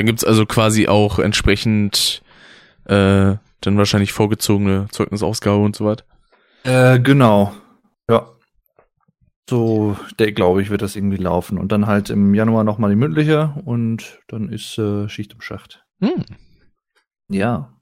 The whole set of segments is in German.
Dann gibt's also quasi auch entsprechend äh, dann wahrscheinlich vorgezogene Zeugnisausgabe und so weiter. Äh, genau. Ja. So, der glaube ich, wird das irgendwie laufen. Und dann halt im Januar nochmal die mündliche und dann ist äh, Schicht im Schacht. Hm. Ja.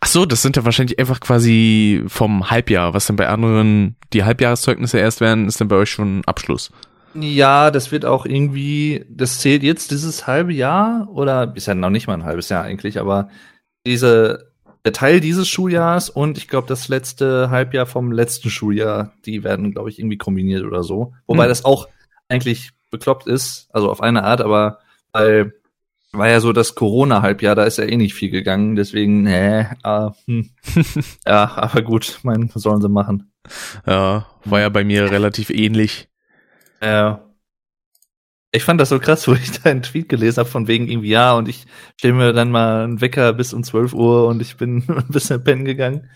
Ach so, das sind ja wahrscheinlich einfach quasi vom Halbjahr. Was dann bei anderen die Halbjahreszeugnisse erst werden, ist dann bei euch schon Abschluss. Ja, das wird auch irgendwie, das zählt jetzt dieses halbe Jahr oder ist ja noch nicht mal ein halbes Jahr eigentlich, aber diese der Teil dieses Schuljahrs und ich glaube das letzte Halbjahr vom letzten Schuljahr, die werden glaube ich irgendwie kombiniert oder so. Wobei Hm. das auch eigentlich bekloppt ist, also auf eine Art, aber weil war ja so das Corona-Halbjahr, da ist ja eh nicht viel gegangen, deswegen, nee, äh, hm. ja, aber gut, mein, was sollen sie machen? Ja, war ja bei mir relativ ähnlich. Ja. Ich fand das so krass, wo ich deinen Tweet gelesen habe, von wegen irgendwie, ja, und ich stelle mir dann mal einen Wecker bis um 12 Uhr und ich bin ein bisschen pennen gegangen.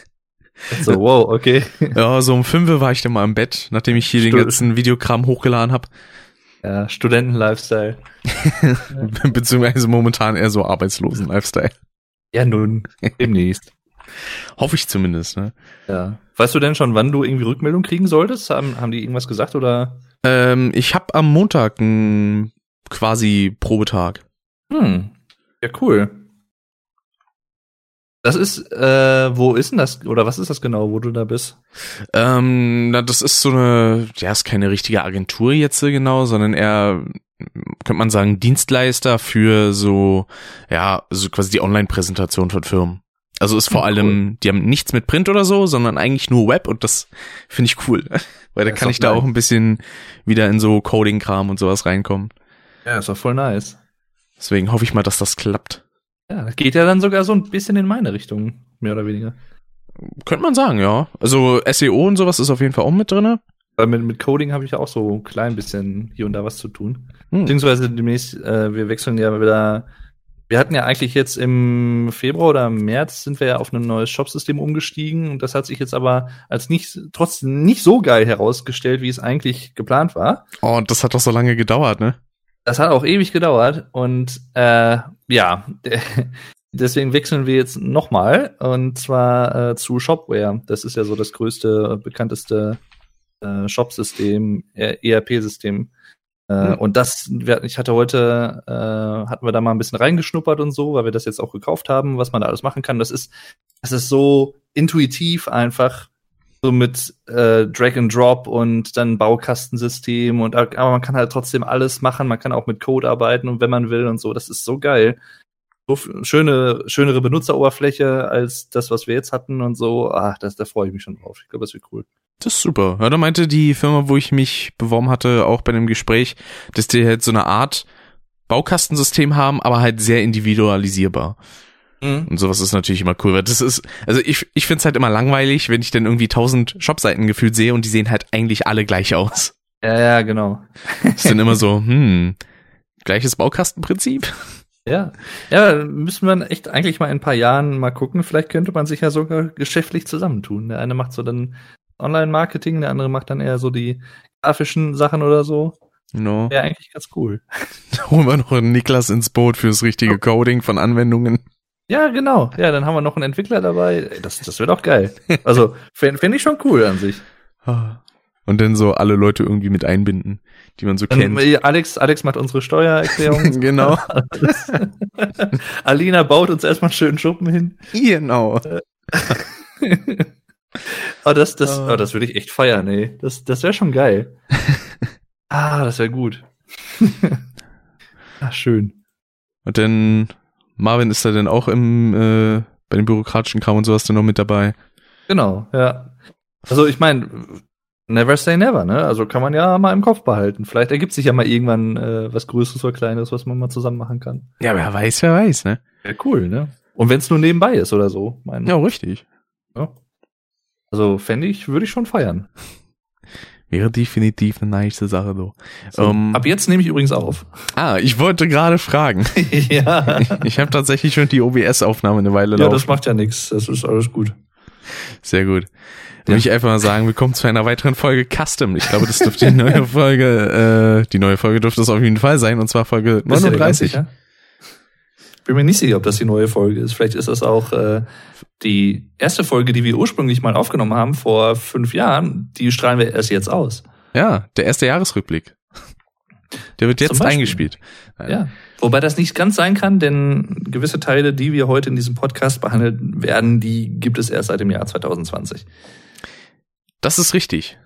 so, wow, okay. Ja, so um fünf Uhr war ich dann mal im Bett, nachdem ich hier den Stimmt. ganzen Videokram hochgeladen habe. Ja, Studenten-Lifestyle. Beziehungsweise momentan eher so Arbeitslosen-Lifestyle. Ja, nun, demnächst. Hoffe ich zumindest, ne? Ja. Weißt du denn schon, wann du irgendwie Rückmeldung kriegen solltest? Haben, haben die irgendwas gesagt oder? Ähm, ich habe am Montag einen quasi Probetag. Hm, ja, cool. Das ist, äh, wo ist denn das, oder was ist das genau, wo du da bist? Ähm, na, das ist so eine, ja, ist keine richtige Agentur jetzt so genau, sondern eher, könnte man sagen, Dienstleister für so, ja, so quasi die Online-Präsentation von Firmen. Also ist vor Hm, cool. allem, die haben nichts mit Print oder so, sondern eigentlich nur Web und das finde ich cool. Weil da Das ist kann ich da nice. auch ein bisschen wieder in so Coding-Kram und sowas reinkommen. Ja, ist doch voll nice. Deswegen hoffe ich mal, dass das klappt. Ja, das geht ja dann sogar so ein bisschen in meine Richtung, mehr oder weniger. Könnte man sagen, ja. Also SEO und sowas ist auf jeden Fall auch mit drinne. Mit, mit Coding habe ich ja auch so ein klein bisschen hier und da was zu tun. Hm. Beziehungsweise demnächst, äh, wir wechseln ja wieder. Wir hatten ja eigentlich jetzt im Februar oder im März sind wir ja auf ein neues Shopsystem umgestiegen und das hat sich jetzt aber als nicht trotzdem nicht so geil herausgestellt, wie es eigentlich geplant war. Oh, und das hat doch so lange gedauert, ne? Das hat auch ewig gedauert und äh, ja, deswegen wechseln wir jetzt nochmal und zwar äh, zu Shopware. Das ist ja so das größte, bekannteste äh, Shop-System, äh, ERP-System. Äh, Hm. Und das, wir- ich hatte heute, äh, hatten wir da mal ein bisschen reingeschnuppert und so, weil wir das jetzt auch gekauft haben, was man da alles machen kann. Das ist, das ist so intuitiv einfach, so mit äh, Drag and Drop und dann Baukastensystem und aber man kann halt trotzdem alles machen, man kann auch mit Code arbeiten und wenn man will und so, das ist so geil. So schöne, schönere Benutzeroberfläche als das, was wir jetzt hatten und so. Ah, das, da freue ich mich schon drauf. Ich glaube, das wird cool. Das ist super. Ja, da meinte die Firma, wo ich mich beworben hatte, auch bei einem Gespräch, dass die halt so eine Art Baukastensystem haben, aber halt sehr individualisierbar. Und sowas ist natürlich immer cool, weil das ist, also ich, ich find's halt immer langweilig, wenn ich dann irgendwie tausend Shopseiten gefühlt sehe und die sehen halt eigentlich alle gleich aus. Ja, ja, genau. ist dann immer so, hm, gleiches Baukastenprinzip? Ja, ja, müssen wir echt eigentlich mal in ein paar Jahren mal gucken. Vielleicht könnte man sich ja sogar geschäftlich zusammentun. Der eine macht so dann Online-Marketing, der andere macht dann eher so die grafischen Sachen oder so. No. Wäre eigentlich ganz cool. Holen wir noch einen Niklas ins Boot fürs richtige Coding von Anwendungen. Ja, genau. Ja, dann haben wir noch einen Entwickler dabei. Das, das wird auch geil. Also, fände fänd ich schon cool an sich. Und dann so alle Leute irgendwie mit einbinden, die man so kennt. äh, Alex, Alex macht unsere Steuererklärung. genau. Alina baut uns erstmal einen schönen Schuppen hin. Genau. Oh, das, das, Oh. oh, das würde ich echt feiern, ey. Das, das wäre schon geil. ah, das wäre gut. ah, schön. Und dann Marvin ist da dann auch im äh, bei dem bürokratischen Kram und sowas dann noch mit dabei. Genau, ja. Also ich meine, never say never, ne? Also kann man ja mal im Kopf behalten. Vielleicht ergibt sich ja mal irgendwann äh, was Größeres oder Kleineres, was man mal zusammen machen kann. Ja, wer weiß, wer weiß, ne? Ja, cool, ne? Und wenn es nur nebenbei ist oder so. Mein, Ja, richtig. ja. Also fände ich, würde ich schon feiern. Wäre definitiv eine nice Sache so. So, Ähm, ab jetzt nehme ich übrigens auf. Ah, ich wollte gerade fragen. ja. Ich habe tatsächlich schon die OBS-Aufnahme eine Weile ja, laufen. das macht ja nichts. Das ist alles gut. Sehr gut. Dann Ja. ich einfach mal sagen, willkommen zu einer weiteren Folge Custom. Ich glaube, das dürfte die neue Folge, äh, die neue Folge dürfte es auf jeden Fall sein, und zwar Folge Bist du dir ganz 39. sicher? Bin mir nicht sicher, ob das die neue Folge ist. Vielleicht ist das auch äh, die erste Folge, die wir ursprünglich mal aufgenommen haben vor fünf Jahren. Die strahlen wir erst jetzt aus. Ja, der erste Jahresrückblick. Der wird jetzt eingespielt. Ja. Wobei das nicht ganz sein kann, denn gewisse Teile, die wir heute in diesem Podcast behandeln werden, die gibt es erst seit dem Jahr 2020. Das ist richtig.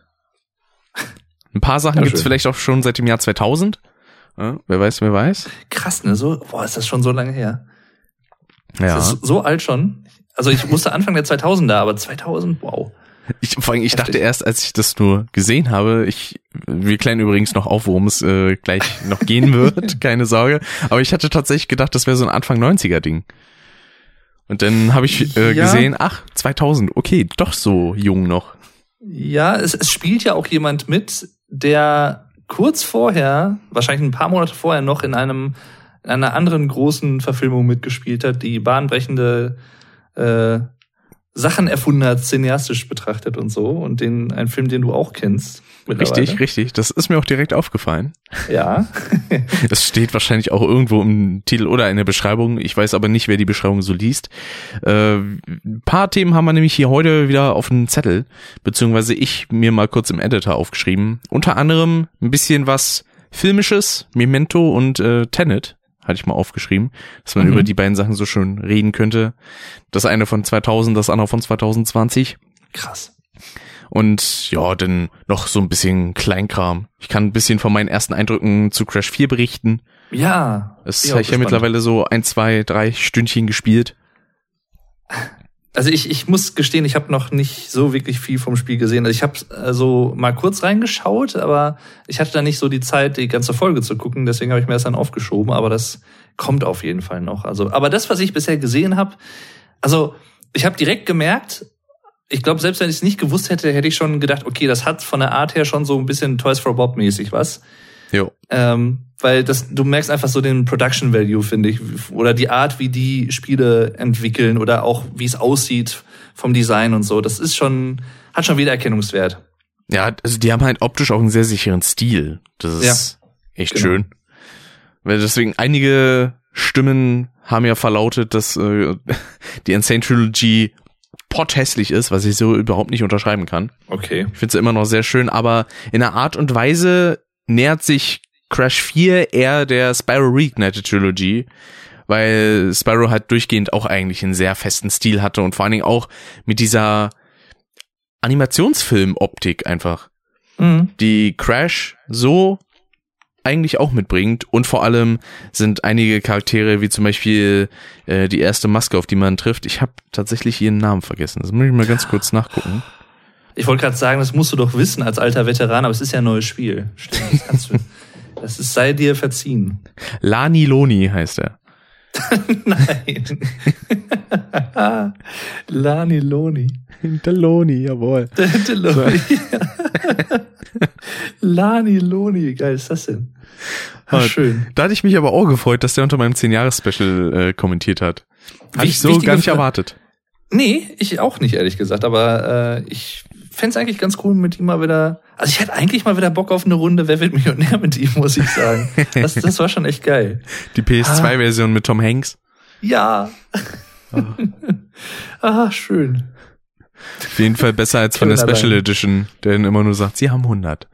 Ein paar Sachen ja, gibt es vielleicht auch schon seit dem Jahr 2000. Ja, wer weiß, wer weiß. Krass, ne? So, boah, ist das schon so lange her. Ja. Das ist so alt schon. Also ich wusste Anfang der 2000er, aber 2000, wow. Ich, vor allem, ich dachte erst, als ich das nur gesehen habe, ich, wir klären übrigens noch auf, worum es äh, gleich noch gehen wird, keine Sorge. Aber ich hatte tatsächlich gedacht, das wäre so ein Anfang 90er Ding. Und dann habe ich äh, ja. gesehen, ach, 2000, okay, doch so jung noch. Ja, es, es spielt ja auch jemand mit, der kurz vorher, wahrscheinlich ein paar Monate vorher noch in einem in einer anderen großen Verfilmung mitgespielt hat, die bahnbrechende äh, Sachen erfunden hat, cineastisch betrachtet und so. Und den, ein Film, den du auch kennst. Richtig, richtig. Das ist mir auch direkt aufgefallen. Ja. das steht wahrscheinlich auch irgendwo im Titel oder in der Beschreibung. Ich weiß aber nicht, wer die Beschreibung so liest. Äh, ein paar Themen haben wir nämlich hier heute wieder auf dem Zettel, beziehungsweise ich mir mal kurz im Editor aufgeschrieben. Unter anderem ein bisschen was Filmisches, Memento und äh, Tenet hatte ich mal aufgeschrieben, dass man mhm. über die beiden Sachen so schön reden könnte. Das eine von 2000, das andere von 2020. Krass. Und ja, dann noch so ein bisschen Kleinkram. Ich kann ein bisschen von meinen ersten Eindrücken zu Crash 4 berichten. Ja. Das habe ich ja mittlerweile so ein, zwei, drei Stündchen gespielt. Also ich, ich muss gestehen, ich habe noch nicht so wirklich viel vom Spiel gesehen. Also ich habe äh, so mal kurz reingeschaut, aber ich hatte da nicht so die Zeit, die ganze Folge zu gucken. Deswegen habe ich mir das dann aufgeschoben. Aber das kommt auf jeden Fall noch. Also, aber das, was ich bisher gesehen habe, also ich habe direkt gemerkt, ich glaube, selbst wenn ich es nicht gewusst hätte, hätte ich schon gedacht, okay, das hat von der Art her schon so ein bisschen Toys for Bob mäßig was. Jo. Ähm, weil das, du merkst einfach so den Production Value, finde ich, oder die Art, wie die Spiele entwickeln oder auch wie es aussieht vom Design und so. Das ist schon, hat schon Wiedererkennungswert. Ja, also die haben halt optisch auch einen sehr sicheren Stil. Das ist ja, echt genau. schön. Weil deswegen einige Stimmen haben ja verlautet, dass äh, die Insane Trilogy potthässlich ist, was ich so überhaupt nicht unterschreiben kann. Okay. Ich finde es immer noch sehr schön, aber in einer Art und Weise nähert sich Crash 4 eher der Spyro Reignited Trilogy, weil Spyro halt durchgehend auch eigentlich einen sehr festen Stil hatte und vor allen Dingen auch mit dieser Animationsfilm-Optik einfach, mhm. die Crash so eigentlich auch mitbringt und vor allem sind einige Charaktere wie zum Beispiel äh, die erste Maske, auf die man trifft. Ich habe tatsächlich ihren Namen vergessen. Das muss ich mal ganz kurz nachgucken. Ich wollte gerade sagen, das musst du doch wissen als alter Veteran, aber es ist ja ein neues Spiel. Stimmt, das kannst du. Das ist, sei dir verziehen. Lani Loni heißt er. Nein. Lani Loni. Deloni, jawohl. Deloni. Lani Loni, geil ist das denn? Ach, schön. Da hatte ich mich aber auch gefreut, dass der unter meinem 10-Jahres-Special äh, kommentiert hat. Hatte ich so gar nicht erwartet. Nee, ich auch nicht, ehrlich gesagt. Aber äh, ich fände eigentlich ganz cool, mit ihm mal wieder. Also ich hätte eigentlich mal wieder Bock auf eine Runde Wer wird Millionär mit ihm, muss ich sagen. Das, das war schon echt geil. Die PS2-Version ah. mit Tom Hanks. Ja. Oh. ah, schön. Auf jeden Fall besser als von der Special allein. Edition, der dann immer nur sagt, sie haben 100.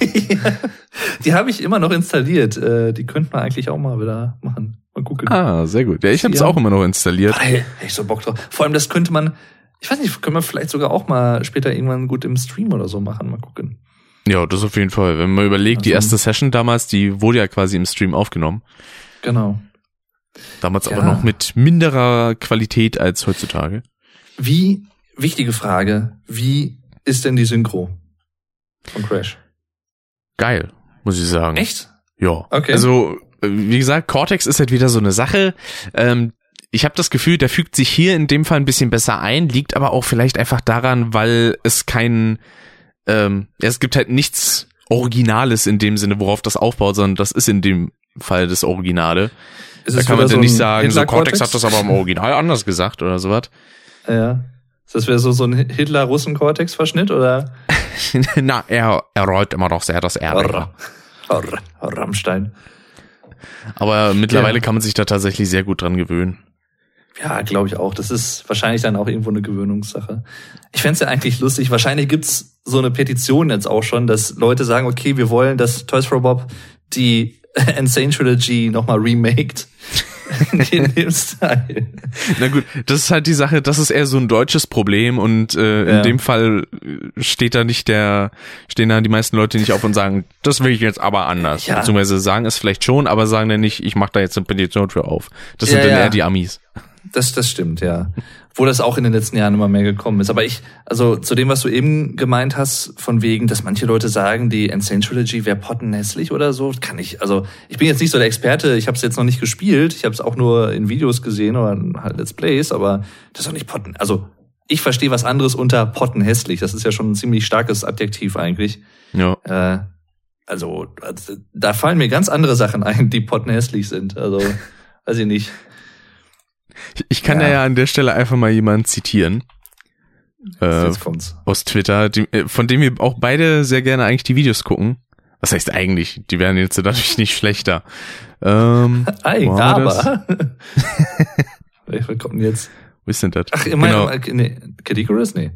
ja, die habe ich immer noch installiert. Äh, die könnten wir eigentlich auch mal wieder machen. Mal gucken. Ah, sehr gut. Ja, ich habe es auch immer noch installiert. Hey, ich so Bock drauf. Vor allem, das könnte man, ich weiß nicht, können wir vielleicht sogar auch mal später irgendwann gut im Stream oder so machen. Mal gucken. Ja, das auf jeden Fall. Wenn man überlegt, also, die erste Session damals, die wurde ja quasi im Stream aufgenommen. Genau. Damals ja. aber noch mit minderer Qualität als heutzutage. Wie, wichtige Frage, wie ist denn die Synchro von Crash? Geil, muss ich sagen. Echt? Ja. Okay. Also, wie gesagt, Cortex ist halt wieder so eine Sache. Ähm, ich habe das Gefühl, der fügt sich hier in dem Fall ein bisschen besser ein, liegt aber auch vielleicht einfach daran, weil es kein, ähm, ja, es gibt halt nichts Originales in dem Sinne, worauf das aufbaut, sondern das ist in dem Fall das Originale. Ist da kann man so nicht sagen, so Cortex hat das aber im Original anders gesagt oder sowas. Ja. Das wäre so, so ein Hitler-Russen-Cortex-Verschnitt, oder? Na, er, er rollt immer noch sehr das R. Rammstein. Aber mittlerweile ja. kann man sich da tatsächlich sehr gut dran gewöhnen. Ja, glaube ich auch. Das ist wahrscheinlich dann auch irgendwo eine Gewöhnungssache. Ich fände ja eigentlich lustig. Wahrscheinlich gibt's so eine Petition jetzt auch schon, dass Leute sagen, okay, wir wollen, dass Toys for Bob die Insane Trilogy nochmal remaked. in dem Style. Na gut, das ist halt die Sache, das ist eher so ein deutsches Problem und äh, ja. in dem Fall steht da nicht der, stehen da die meisten Leute nicht auf und sagen, das will ich jetzt aber anders. Ja. Beziehungsweise sagen es vielleicht schon, aber sagen dann nicht, ich mache da jetzt eine Petition für auf. Das ja, sind dann eher die Amis. Das, das stimmt, ja. Wo das auch in den letzten Jahren immer mehr gekommen ist. Aber ich, also zu dem, was du eben gemeint hast, von wegen, dass manche Leute sagen, die Insane Trilogy wäre pottenhässlich oder so, kann ich, also ich bin jetzt nicht so der Experte, ich habe es jetzt noch nicht gespielt, ich habe es auch nur in Videos gesehen oder halt Let's Plays, aber das ist doch nicht potten, also ich verstehe was anderes unter pottenhässlich. Das ist ja schon ein ziemlich starkes Adjektiv eigentlich. Ja. Äh, also, also da fallen mir ganz andere Sachen ein, die pottenhässlich sind. Also, weiß ich nicht. Ich kann ja. ja an der Stelle einfach mal jemanden zitieren. Äh, aus Twitter, die, äh, von dem wir auch beide sehr gerne eigentlich die Videos gucken. Was heißt eigentlich? Die werden jetzt dadurch nicht schlechter. Ähm, Ei, aber. Welcher kommt denn jetzt? Wo ist denn das? Ach, meint, genau. Nee, Cadicarus? Nee.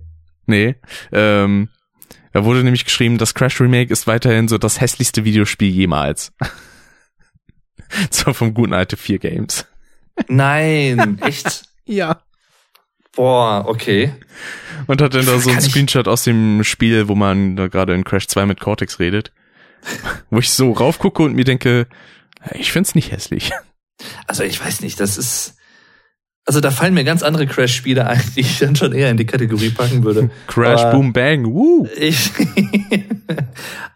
Nee. Ähm, da wurde nämlich geschrieben, das Crash Remake ist weiterhin so das hässlichste Videospiel jemals. so vom guten alte 4 Games. Nein, echt? ja. Boah, okay. Und hat dann da so ein Screenshot aus dem Spiel, wo man da gerade in Crash 2 mit Cortex redet. wo ich so raufgucke und mir denke, ich find's nicht hässlich. Also ich weiß nicht, das ist. Also da fallen mir ganz andere Crash-Spiele ein, die ich dann schon eher in die Kategorie packen würde. Crash, aber Boom, Bang, woo. Ich,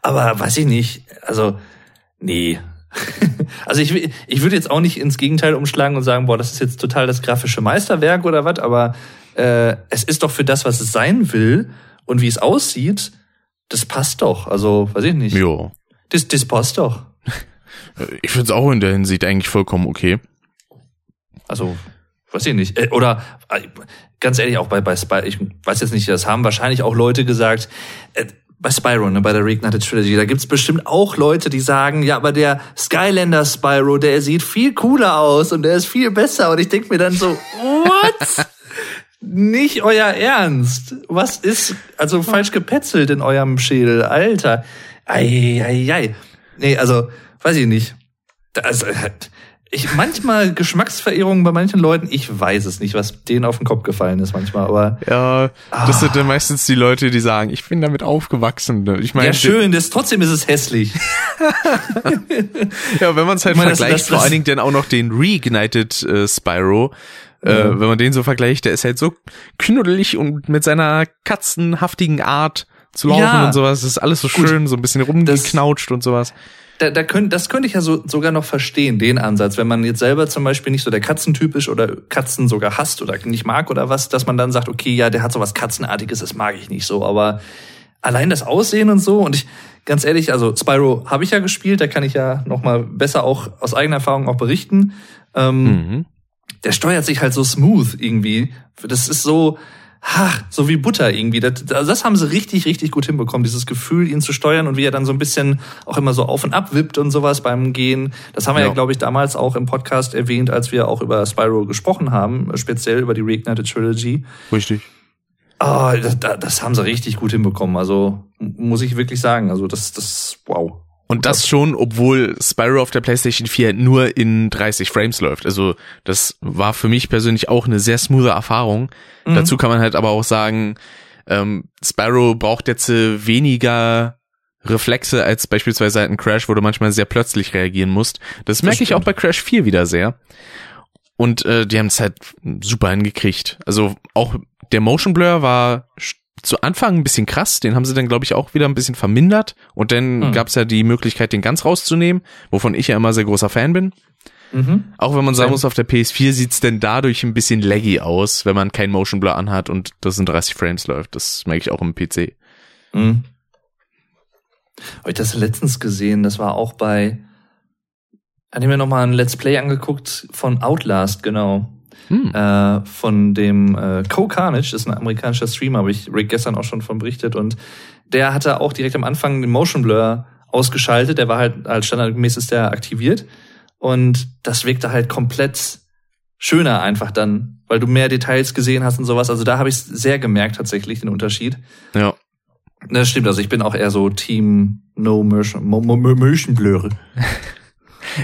aber weiß ich nicht. Also, nee, also ich, ich würde jetzt auch nicht ins Gegenteil umschlagen und sagen, boah, das ist jetzt total das grafische Meisterwerk oder was, aber äh, es ist doch für das, was es sein will und wie es aussieht, das passt doch. Also, weiß ich nicht. Jo. Das, das passt doch. Ich finde es auch in der Hinsicht eigentlich vollkommen okay. Also, weiß ich nicht. Äh, oder äh, ganz ehrlich, auch bei, bei Spy, ich weiß jetzt nicht, das haben wahrscheinlich auch Leute gesagt, äh, bei Spyro, ne, bei der Reignited Trilogy, da gibt's bestimmt auch Leute, die sagen, ja, aber der Skylander Spyro, der sieht viel cooler aus und der ist viel besser. Und ich denk mir dann so, what? Nicht euer Ernst. Was ist also falsch gepetzelt in eurem Schädel, Alter? Ei, ei, ei. Nee, also, weiß ich nicht. Also, ich manchmal Geschmacksverehrungen bei manchen Leuten, ich weiß es nicht, was denen auf den Kopf gefallen ist manchmal, aber ja, das ah. sind dann meistens die Leute, die sagen, ich bin damit aufgewachsen. Ich meine, ja schön, das trotzdem ist es hässlich. ja, wenn man es halt meine, vergleicht, das, das, vor allen Dingen dann auch noch den Reignited äh, Spyro, äh, wenn man den so vergleicht, der ist halt so knuddelig und mit seiner katzenhaftigen Art zu laufen ja, und sowas, das ist alles so gut, schön, so ein bisschen rumgeknautscht und sowas da, da könnt, das könnte ich ja so, sogar noch verstehen, den Ansatz, wenn man jetzt selber zum Beispiel nicht so der Katzentyp ist oder Katzen sogar hasst oder nicht mag oder was, dass man dann sagt, okay, ja, der hat so was Katzenartiges, das mag ich nicht so, aber allein das Aussehen und so und ich, ganz ehrlich, also Spyro habe ich ja gespielt, da kann ich ja noch mal besser auch aus eigener Erfahrung auch berichten. Ähm, mhm. Der steuert sich halt so smooth irgendwie. Das ist so, ha, so wie Butter irgendwie. Das, das haben sie richtig, richtig gut hinbekommen, dieses Gefühl, ihn zu steuern und wie er dann so ein bisschen auch immer so auf und ab wippt und sowas beim Gehen. Das haben wir ja, ja glaube ich, damals auch im Podcast erwähnt, als wir auch über Spyro gesprochen haben, speziell über die Reignited Trilogy. Richtig. Ah, oh, das, das haben sie richtig gut hinbekommen. Also muss ich wirklich sagen. Also das, das, wow. Und das schon, obwohl Spyro auf der PlayStation 4 nur in 30 Frames läuft. Also das war für mich persönlich auch eine sehr smoothe Erfahrung. Mhm. Dazu kann man halt aber auch sagen, ähm, Spyro braucht jetzt äh, weniger Reflexe als beispielsweise halt ein Crash, wo du manchmal sehr plötzlich reagieren musst. Das, das merke ich auch bei Crash 4 wieder sehr. Und äh, die haben es halt super hingekriegt. Also auch der Motion Blur war zu Anfang ein bisschen krass, den haben sie dann, glaube ich, auch wieder ein bisschen vermindert. Und dann hm. gab es ja die Möglichkeit, den ganz rauszunehmen, wovon ich ja immer sehr großer Fan bin. Mhm. Auch wenn man sagen muss, auf der PS4 sieht's denn dadurch ein bisschen laggy aus, wenn man kein Motion Blur anhat und das in 30 Frames läuft. Das merke ich auch im PC. Mhm. Habe ich das letztens gesehen, das war auch bei, hatte ich mir nochmal ein Let's Play angeguckt von Outlast, genau. Hm. Äh, von dem äh, Co Carnage, ist ein amerikanischer Streamer, habe ich Rick gestern auch schon von berichtet und der hatte auch direkt am Anfang den Motion Blur ausgeschaltet, der war halt als standardmäßig ist der aktiviert Und das wirkte halt komplett schöner einfach dann, weil du mehr Details gesehen hast und sowas. Also da habe ich sehr gemerkt tatsächlich den Unterschied. Ja. Das stimmt, also ich bin auch eher so Team No Motion, Mo Mo Motion Blur.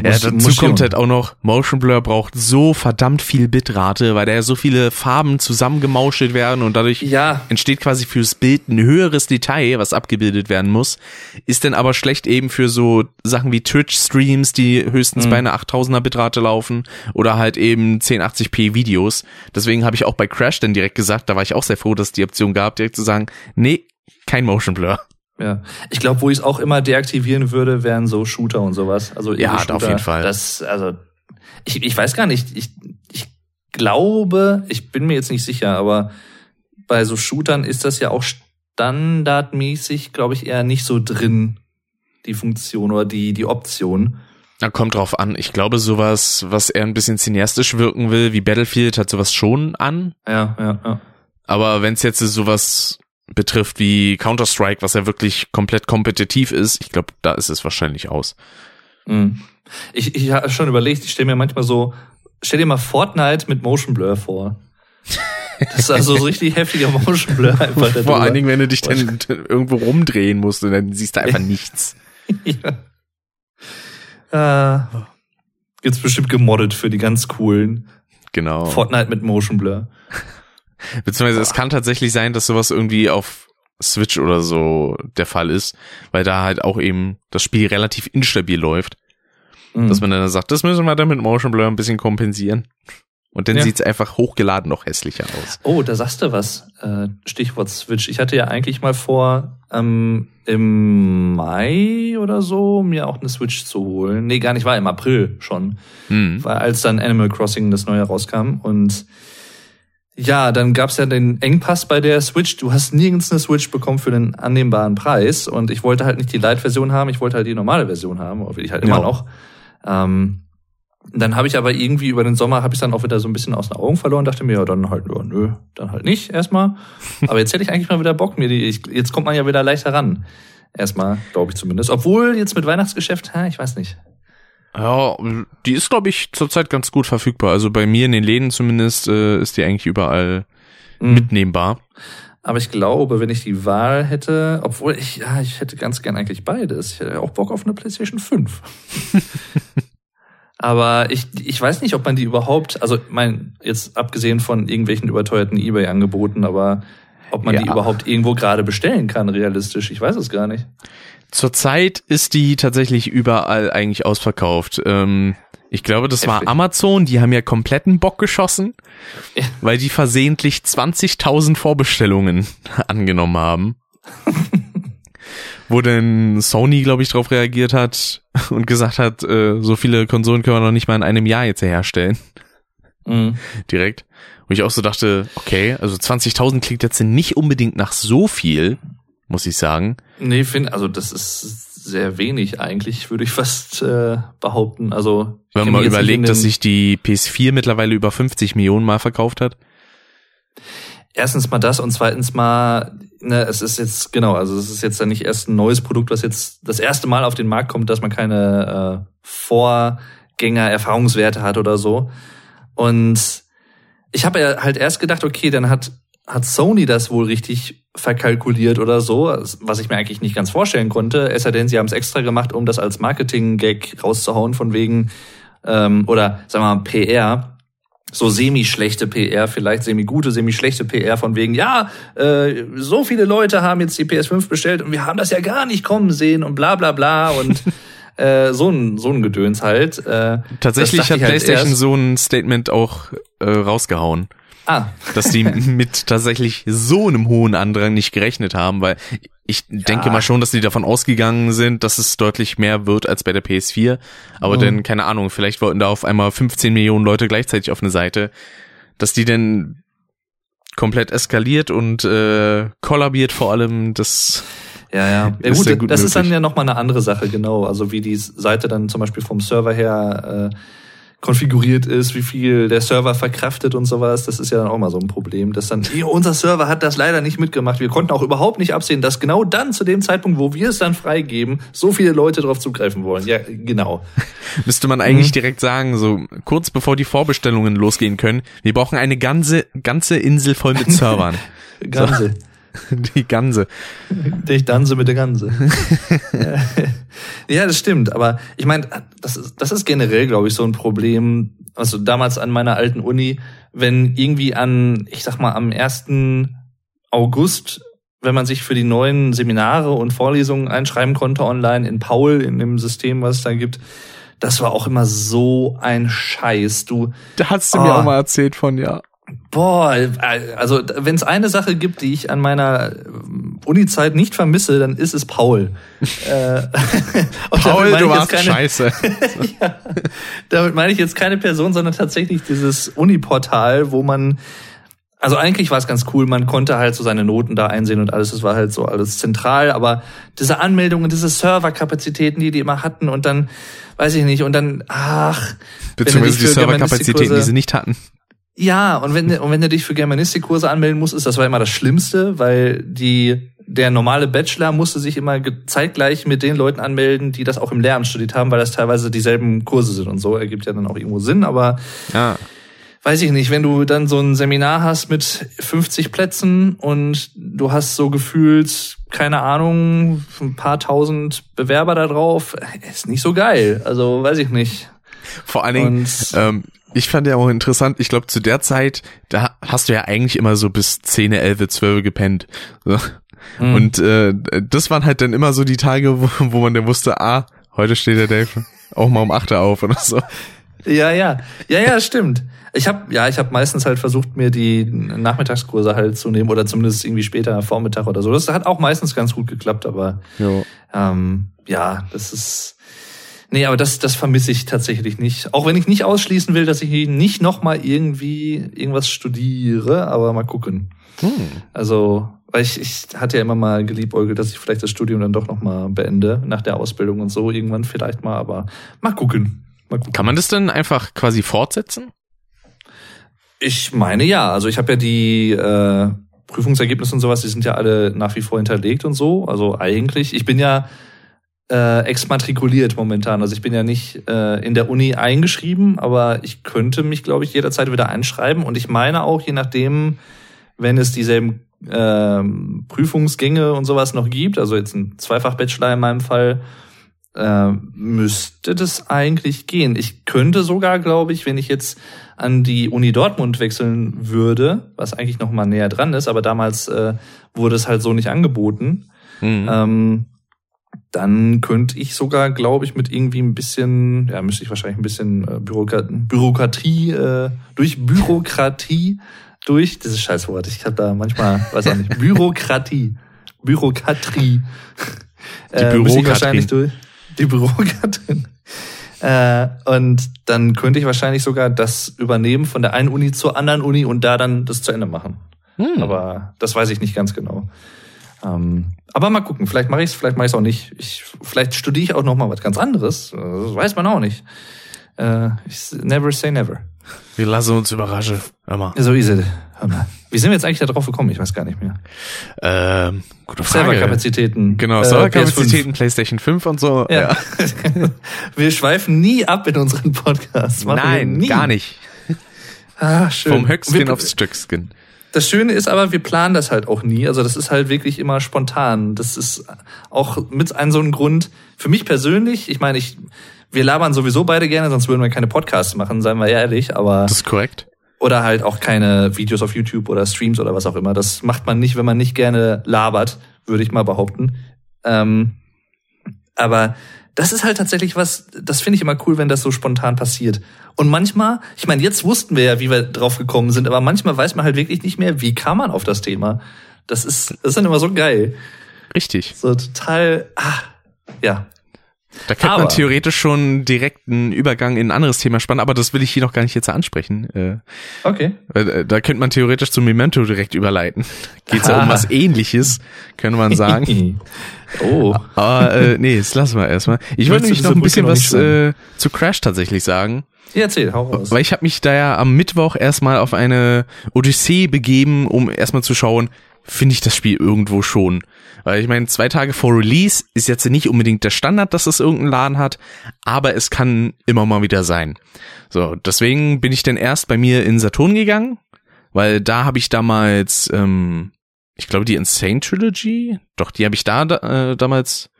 Ja, dazu kommt halt auch noch, Motion Blur braucht so verdammt viel Bitrate, weil da ja so viele Farben zusammengemauschelt werden und dadurch ja. entsteht quasi fürs Bild ein höheres Detail, was abgebildet werden muss. Ist denn aber schlecht eben für so Sachen wie Twitch-Streams, die höchstens mhm. bei einer 8000er Bitrate laufen oder halt eben 1080p Videos. Deswegen habe ich auch bei Crash dann direkt gesagt, da war ich auch sehr froh, dass es die Option gab, direkt zu sagen, nee, kein Motion Blur. Ja, ich glaube, wo ich es auch immer deaktivieren würde, wären so Shooter und sowas. Also ja, Shooter, auf jeden Fall. Das, also ich, ich weiß gar nicht. Ich, ich glaube, ich bin mir jetzt nicht sicher, aber bei so Shootern ist das ja auch standardmäßig, glaube ich, eher nicht so drin die Funktion oder die die Option. Na, kommt drauf an. Ich glaube, sowas, was eher ein bisschen cineastisch wirken will, wie Battlefield, hat sowas schon an. Ja, ja, ja. Aber wenn es jetzt sowas betrifft wie Counter-Strike, was ja wirklich komplett kompetitiv ist, ich glaube, da ist es wahrscheinlich aus. Mhm. Ich, ich habe schon überlegt, ich stelle mir manchmal so, stell dir mal Fortnite mit Motion Blur vor. Das ist also so richtig heftiger Motion Blur einfach. Vor allen Dingen, wenn du dich dann irgendwo rumdrehen musst und dann siehst du einfach nichts. ja. Äh, jetzt bestimmt gemoddet für die ganz coolen. Genau. Fortnite mit Motion Blur. Beziehungsweise es kann tatsächlich sein, dass sowas irgendwie auf Switch oder so der Fall ist, weil da halt auch eben das Spiel relativ instabil läuft. Mhm. Dass man dann sagt, das müssen wir dann mit Motion Blur ein bisschen kompensieren. Und dann ja. sieht's einfach hochgeladen noch hässlicher aus. Oh, da sagst du was. Äh, Stichwort Switch. Ich hatte ja eigentlich mal vor, ähm, im Mai oder so mir auch eine Switch zu holen. Nee, gar nicht, war im April schon. Mhm. Weil als dann Animal Crossing das neue rauskam. Und ja, dann gab's ja den Engpass bei der Switch. Du hast nirgends eine Switch bekommen für einen annehmbaren Preis. Und ich wollte halt nicht die Lite-Version haben, ich wollte halt die normale Version haben, oder will ich halt immer ja. noch. Ähm, dann habe ich aber irgendwie über den Sommer habe ich dann auch wieder so ein bisschen aus den Augen verloren, dachte mir, ja, dann halt, ja, nö, dann halt nicht erstmal. Aber jetzt hätte ich eigentlich mal wieder Bock, mir die, ich, jetzt kommt man ja wieder leichter ran. Erstmal, glaube ich zumindest. Obwohl jetzt mit Weihnachtsgeschäft, ha, ich weiß nicht. Ja, die ist, glaube ich, zurzeit ganz gut verfügbar. Also bei mir in den Läden zumindest äh, ist die eigentlich überall mhm. mitnehmbar. Aber ich glaube, wenn ich die Wahl hätte, obwohl ich, ja, ich hätte ganz gern eigentlich beides. Ich hätte auch Bock auf eine PlayStation 5. Aber ich, ich weiß nicht, ob man die überhaupt, also mein, jetzt abgesehen von irgendwelchen überteuerten Ebay-Angeboten, aber ob man ja. die überhaupt irgendwo gerade bestellen kann, realistisch. Ich weiß es gar nicht. Zurzeit ist die tatsächlich überall eigentlich ausverkauft. Ähm, ich glaube, das war Amazon, die haben ja kompletten Bock geschossen, weil die versehentlich 20.000 Vorbestellungen angenommen haben. Wo denn Sony, glaube ich, darauf reagiert hat und gesagt hat, äh, so viele Konsolen können wir noch nicht mal in einem Jahr jetzt herstellen. Mhm. Direkt. Wo ich auch so dachte, okay, also 20.000 klingt jetzt nicht unbedingt nach so viel muss ich sagen. Nee, finde, also das ist sehr wenig eigentlich, würde ich fast äh, behaupten. Also wenn man mal überlegt, dass sich die PS4 mittlerweile über 50 Millionen Mal verkauft hat. Erstens mal das und zweitens mal, ne, es ist jetzt genau, also es ist jetzt ja nicht erst ein neues Produkt, was jetzt das erste Mal auf den Markt kommt, dass man keine äh, Vorgänger Erfahrungswerte hat oder so. Und ich habe ja halt erst gedacht, okay, dann hat hat Sony das wohl richtig verkalkuliert oder so, was ich mir eigentlich nicht ganz vorstellen konnte. Es sei denn, sie haben es extra gemacht, um das als Marketing-Gag rauszuhauen, von wegen, ähm, oder sagen wir mal, PR, so semi-schlechte PR, vielleicht semi-gute, semi-schlechte PR von wegen, ja, äh, so viele Leute haben jetzt die PS5 bestellt und wir haben das ja gar nicht kommen sehen und bla bla bla und äh, so ein so ein Gedöns halt. Äh, Tatsächlich hat halt PlayStation erst. so ein Statement auch äh, rausgehauen. Ah. Dass die mit tatsächlich so einem hohen Andrang nicht gerechnet haben, weil ich ja. denke mal schon, dass die davon ausgegangen sind, dass es deutlich mehr wird als bei der PS4. Aber mhm. dann, keine Ahnung, vielleicht wollten da auf einmal 15 Millionen Leute gleichzeitig auf eine Seite, dass die denn komplett eskaliert und äh, kollabiert vor allem, das ja, ja. ja gut, das möglich. ist dann ja nochmal eine andere Sache, genau. Also wie die Seite dann zum Beispiel vom Server her äh, konfiguriert ist, wie viel der Server verkraftet und sowas. Das ist ja dann auch mal so ein Problem, dass dann, hier, unser Server hat das leider nicht mitgemacht. Wir konnten auch überhaupt nicht absehen, dass genau dann zu dem Zeitpunkt, wo wir es dann freigeben, so viele Leute darauf zugreifen wollen. Ja, genau. Müsste man eigentlich mhm. direkt sagen, so kurz bevor die Vorbestellungen losgehen können, wir brauchen eine ganze, ganze Insel voll mit Servern. ganze. So. Die Ganse. Ich tanze mit der Ganse. ja, das stimmt. Aber ich meine, das ist, das ist generell, glaube ich, so ein Problem. Also damals an meiner alten Uni, wenn irgendwie an, ich sag mal, am 1. August, wenn man sich für die neuen Seminare und Vorlesungen einschreiben konnte online in Paul, in dem System, was es da gibt, das war auch immer so ein Scheiß. Du. Da hast du oh, mir auch mal erzählt von, ja. Boah, also wenn es eine Sache gibt, die ich an meiner ähm, Uni-Zeit nicht vermisse, dann ist es Paul. äh, Paul, du warst keine, scheiße. ja, damit meine ich jetzt keine Person, sondern tatsächlich dieses Uni-Portal, wo man also eigentlich war es ganz cool, man konnte halt so seine Noten da einsehen und alles, das war halt so alles zentral, aber diese Anmeldungen, diese Serverkapazitäten, die die immer hatten und dann, weiß ich nicht, und dann, ach. Beziehungsweise die Serverkapazitäten, die sie nicht hatten. Ja, und wenn, und wenn du dich für Germanistikkurse anmelden musst, ist das war immer das Schlimmste, weil die, der normale Bachelor musste sich immer zeitgleich mit den Leuten anmelden, die das auch im Lehramt studiert haben, weil das teilweise dieselben Kurse sind und so. Ergibt ja dann auch irgendwo Sinn, aber ja. weiß ich nicht, wenn du dann so ein Seminar hast mit 50 Plätzen und du hast so gefühlt, keine Ahnung, ein paar tausend Bewerber da drauf, ist nicht so geil. Also weiß ich nicht. Vor allen Dingen, ähm, ich fand ja auch interessant, ich glaube, zu der Zeit, da hast du ja eigentlich immer so bis 10, 11, 12 gepennt. So. Mhm. Und äh, das waren halt dann immer so die Tage, wo, wo man dann wusste, ah, heute steht der Dave auch mal um 8 Uhr auf oder so. Ja, ja. Ja, ja, stimmt. Ich habe ja, ich habe meistens halt versucht, mir die Nachmittagskurse halt zu nehmen oder zumindest irgendwie später Vormittag oder so. Das hat auch meistens ganz gut geklappt, aber ähm, ja, das ist Nee, aber das, das vermisse ich tatsächlich nicht. Auch wenn ich nicht ausschließen will, dass ich nicht nochmal irgendwie irgendwas studiere, aber mal gucken. Hm. Also, weil ich, ich hatte ja immer mal geliebäugelt, dass ich vielleicht das Studium dann doch nochmal beende, nach der Ausbildung und so, irgendwann vielleicht mal, aber mal gucken. Mal gucken. Kann man das dann einfach quasi fortsetzen? Ich meine ja. Also ich habe ja die äh, Prüfungsergebnisse und sowas, die sind ja alle nach wie vor hinterlegt und so. Also eigentlich, ich bin ja äh, exmatrikuliert momentan. Also ich bin ja nicht äh, in der Uni eingeschrieben, aber ich könnte mich, glaube ich, jederzeit wieder einschreiben. Und ich meine auch, je nachdem, wenn es dieselben äh, Prüfungsgänge und sowas noch gibt, also jetzt ein Zweifach-Bachelor in meinem Fall, äh, müsste das eigentlich gehen. Ich könnte sogar, glaube ich, wenn ich jetzt an die Uni Dortmund wechseln würde, was eigentlich noch mal näher dran ist, aber damals äh, wurde es halt so nicht angeboten. Mhm. Ähm, dann könnte ich sogar, glaube ich, mit irgendwie ein bisschen, ja, müsste ich wahrscheinlich ein bisschen äh, Bürokrat Bürokratie, äh, durch Bürokratie, durch, dieses Scheißwort, ich habe da manchmal, weiß auch nicht, Bürokratie, Bürokratrie. Die äh, Bürokratie. durch. Die Bürokratie. Äh, und dann könnte ich wahrscheinlich sogar das übernehmen von der einen Uni zur anderen Uni und da dann das zu Ende machen. Hm. Aber das weiß ich nicht ganz genau. Ähm, aber mal gucken, vielleicht mache ich es, vielleicht mache ich es auch nicht. Ich, vielleicht studiere ich auch noch mal was ganz anderes. Das weiß man auch nicht. Äh, ich, never say never. Wir lassen uns überraschen. Hör mal. So ist es. Hör mal. Wie sind wir jetzt eigentlich da drauf gekommen? Ich weiß gar nicht mehr. Ähm, gute Frage. Serverkapazitäten. Genau, äh, Serverkapazitäten, PlayStation 5 und so. Ja. ja. wir schweifen nie ab in unseren Podcasts. Nein, gar nicht. Ah, schön. Vom Höchstskin aufs Stückskin. Das Schöne ist aber, wir planen das halt auch nie. Also das ist halt wirklich immer spontan. Das ist auch mit einem so ein Grund für mich persönlich. Ich meine, ich, wir labern sowieso beide gerne, sonst würden wir keine Podcasts machen, seien wir ehrlich. Aber das ist korrekt. Oder halt auch keine Videos auf YouTube oder Streams oder was auch immer. Das macht man nicht, wenn man nicht gerne labert, würde ich mal behaupten. Ähm, aber das ist halt tatsächlich was, das finde ich immer cool, wenn das so spontan passiert. Und manchmal, ich meine, jetzt wussten wir ja, wie wir drauf gekommen sind, aber manchmal weiß man halt wirklich nicht mehr, wie kam man auf das Thema. Das ist, das ist dann immer so geil. Richtig. So total, ah, ja. Da könnte man theoretisch schon direkt einen Übergang in ein anderes Thema spannen, aber das will ich hier noch gar nicht jetzt ansprechen. Äh, okay. Äh, da könnte man theoretisch zum Memento direkt überleiten. Geht's ja um was ähnliches, könnte man sagen. oh. Aber äh, nee, das lassen wir erstmal. Ich wollte nämlich noch ein bisschen was äh, zu Crash tatsächlich sagen. Ja, erzähl, hau raus. Weil ich habe mich da ja am Mittwoch erstmal auf eine Odyssee begeben, um erstmal zu schauen, finde ich das Spiel irgendwo schon. Weil ich meine, zwei Tage vor Release ist jetzt nicht unbedingt der Standard, dass es irgendeinen Laden hat, aber es kann immer mal wieder sein. So, deswegen bin ich dann erst bei mir in Saturn gegangen, weil da habe ich damals, ähm, ich glaube, die Insane Trilogy, doch, die habe ich da äh, damals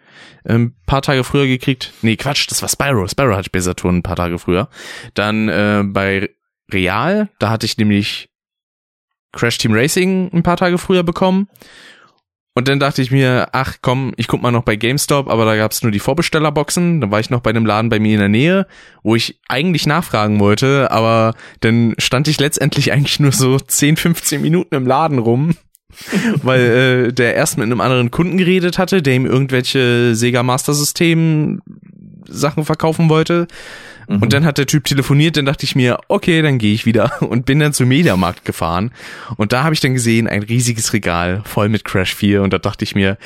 ähm, paar Tage früher gekriegt. Nee, Quatsch, das war Spyro. Spyro hatte ich bei Saturn ein paar Tage früher. Dann äh, bei Real, da hatte ich nämlich Crash Team Racing ein paar Tage früher bekommen. Und dann dachte ich mir, ach komm, ich guck mal noch bei GameStop, aber da gab's nur die Vorbestellerboxen. Dann war ich noch bei einem Laden bei mir in der Nähe, wo ich eigentlich nachfragen wollte, aber dann stand ich letztendlich eigentlich nur so 10, 15 Minuten im Laden rum, weil äh, der erst mit einem anderen Kunden geredet hatte, der ihm irgendwelche Sega Master System Sachen verkaufen wollte. Mhm. Und dann hat der Typ telefoniert, dann dachte ich mir, okay, dann gehe ich wieder und bin dann zum Mediamarkt gefahren. Und da habe ich dann gesehen, ein riesiges Regal voll mit Crash 4 und da dachte ich mir,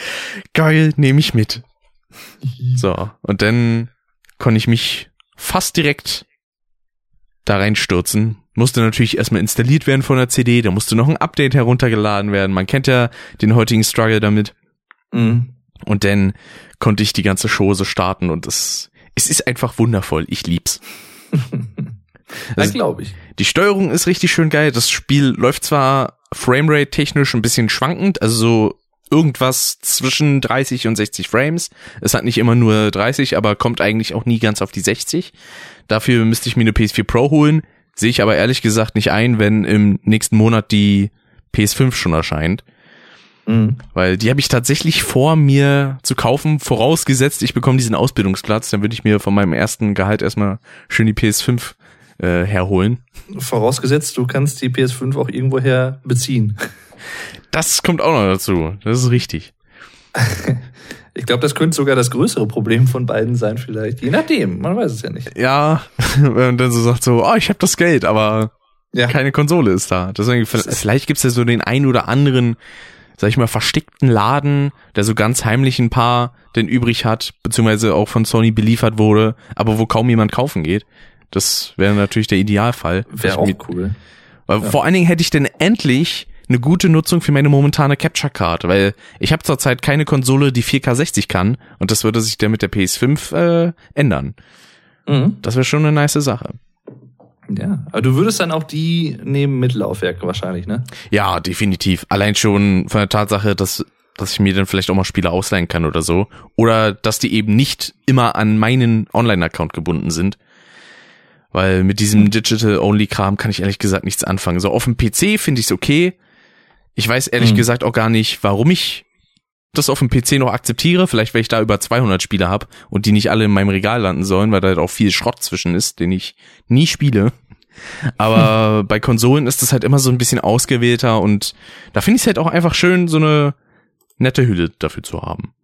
geil, nehme ich mit. So, und dann konnte ich mich fast direkt da reinstürzen. Musste natürlich erstmal installiert werden von der CD, da musste noch ein Update heruntergeladen werden. Man kennt ja den heutigen Struggle damit. Mhm. Und dann konnte ich die ganze Chose starten und es es ist einfach wundervoll. Ich lieb's. das glaube ich. Die Steuerung ist richtig schön geil. Das Spiel läuft zwar Framerate technisch ein bisschen schwankend, also so irgendwas zwischen 30 und 60 Frames. Es hat nicht immer nur 30, aber kommt eigentlich auch nie ganz auf die 60. Dafür müsste ich mir eine PS4 Pro holen. Sehe ich aber ehrlich gesagt nicht ein, wenn im nächsten Monat die PS5 schon erscheint. Mhm. Weil die habe ich tatsächlich vor, mir zu kaufen, vorausgesetzt, ich bekomme diesen Ausbildungsplatz, dann würde ich mir von meinem ersten Gehalt erstmal schön die PS5 äh, herholen. Vorausgesetzt, du kannst die PS5 auch irgendwoher beziehen. Das kommt auch noch dazu. Das ist richtig. Ich glaube, das könnte sogar das größere Problem von beiden sein, vielleicht. Je nachdem, man weiß es ja nicht. Ja, wenn man dann so sagt so, oh, ich habe das Geld, aber ja. keine Konsole ist da. Deswegen, vielleicht gibt's ja so den einen oder anderen sag ich mal, versteckten Laden, der so ganz heimlich ein paar denn übrig hat, beziehungsweise auch von Sony beliefert wurde, aber wo kaum jemand kaufen geht. Das wäre natürlich der Idealfall. Wäre auch mit, cool. Weil ja. vor allen Dingen hätte ich denn endlich eine gute Nutzung für meine momentane Capture Card, weil ich habe zurzeit keine Konsole, die 4K 60 kann und das würde sich dann mit der PS5 äh, ändern. Mhm. Das wäre schon eine nice Sache. Ja, aber du würdest dann auch die nehmen mit Laufwerk wahrscheinlich, ne? Ja, definitiv. Allein schon von der Tatsache, dass dass ich mir dann vielleicht auch mal Spiele ausleihen kann oder so. Oder dass die eben nicht immer an meinen Online-Account gebunden sind. Weil mit diesem Digital-Only-Kram kann ich ehrlich gesagt nichts anfangen. So auf dem PC finde ich es okay. Ich weiß ehrlich mhm. gesagt auch gar nicht, warum ich das auf dem PC noch akzeptiere. Vielleicht, weil ich da über 200 Spiele habe und die nicht alle in meinem Regal landen sollen, weil da halt auch viel Schrott zwischen ist, den ich nie spiele. Aber bei Konsolen ist das halt immer so ein bisschen ausgewählter und da finde ich es halt auch einfach schön, so eine nette Hülle dafür zu haben.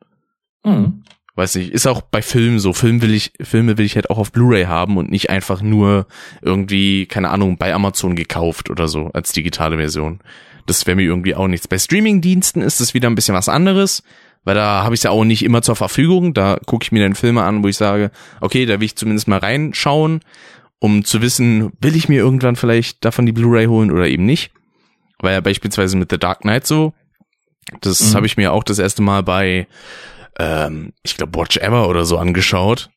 Mhm. Weiß nicht, ist auch bei Filmen so. Film will ich, Filme will ich halt auch auf Blu-ray haben und nicht einfach nur irgendwie, keine Ahnung, bei Amazon gekauft oder so als digitale Version. Das wäre mir irgendwie auch nichts. Bei Streaming-Diensten ist es wieder ein bisschen was anderes, weil da habe ich ja auch nicht immer zur Verfügung. Da gucke ich mir dann Filme an, wo ich sage, okay, da will ich zumindest mal reinschauen, um zu wissen, will ich mir irgendwann vielleicht davon die Blu-ray holen oder eben nicht. Weil ja beispielsweise mit The Dark Knight so, das mhm. habe ich mir auch das erste Mal bei, ähm, ich glaube, Watch Ever oder so angeschaut.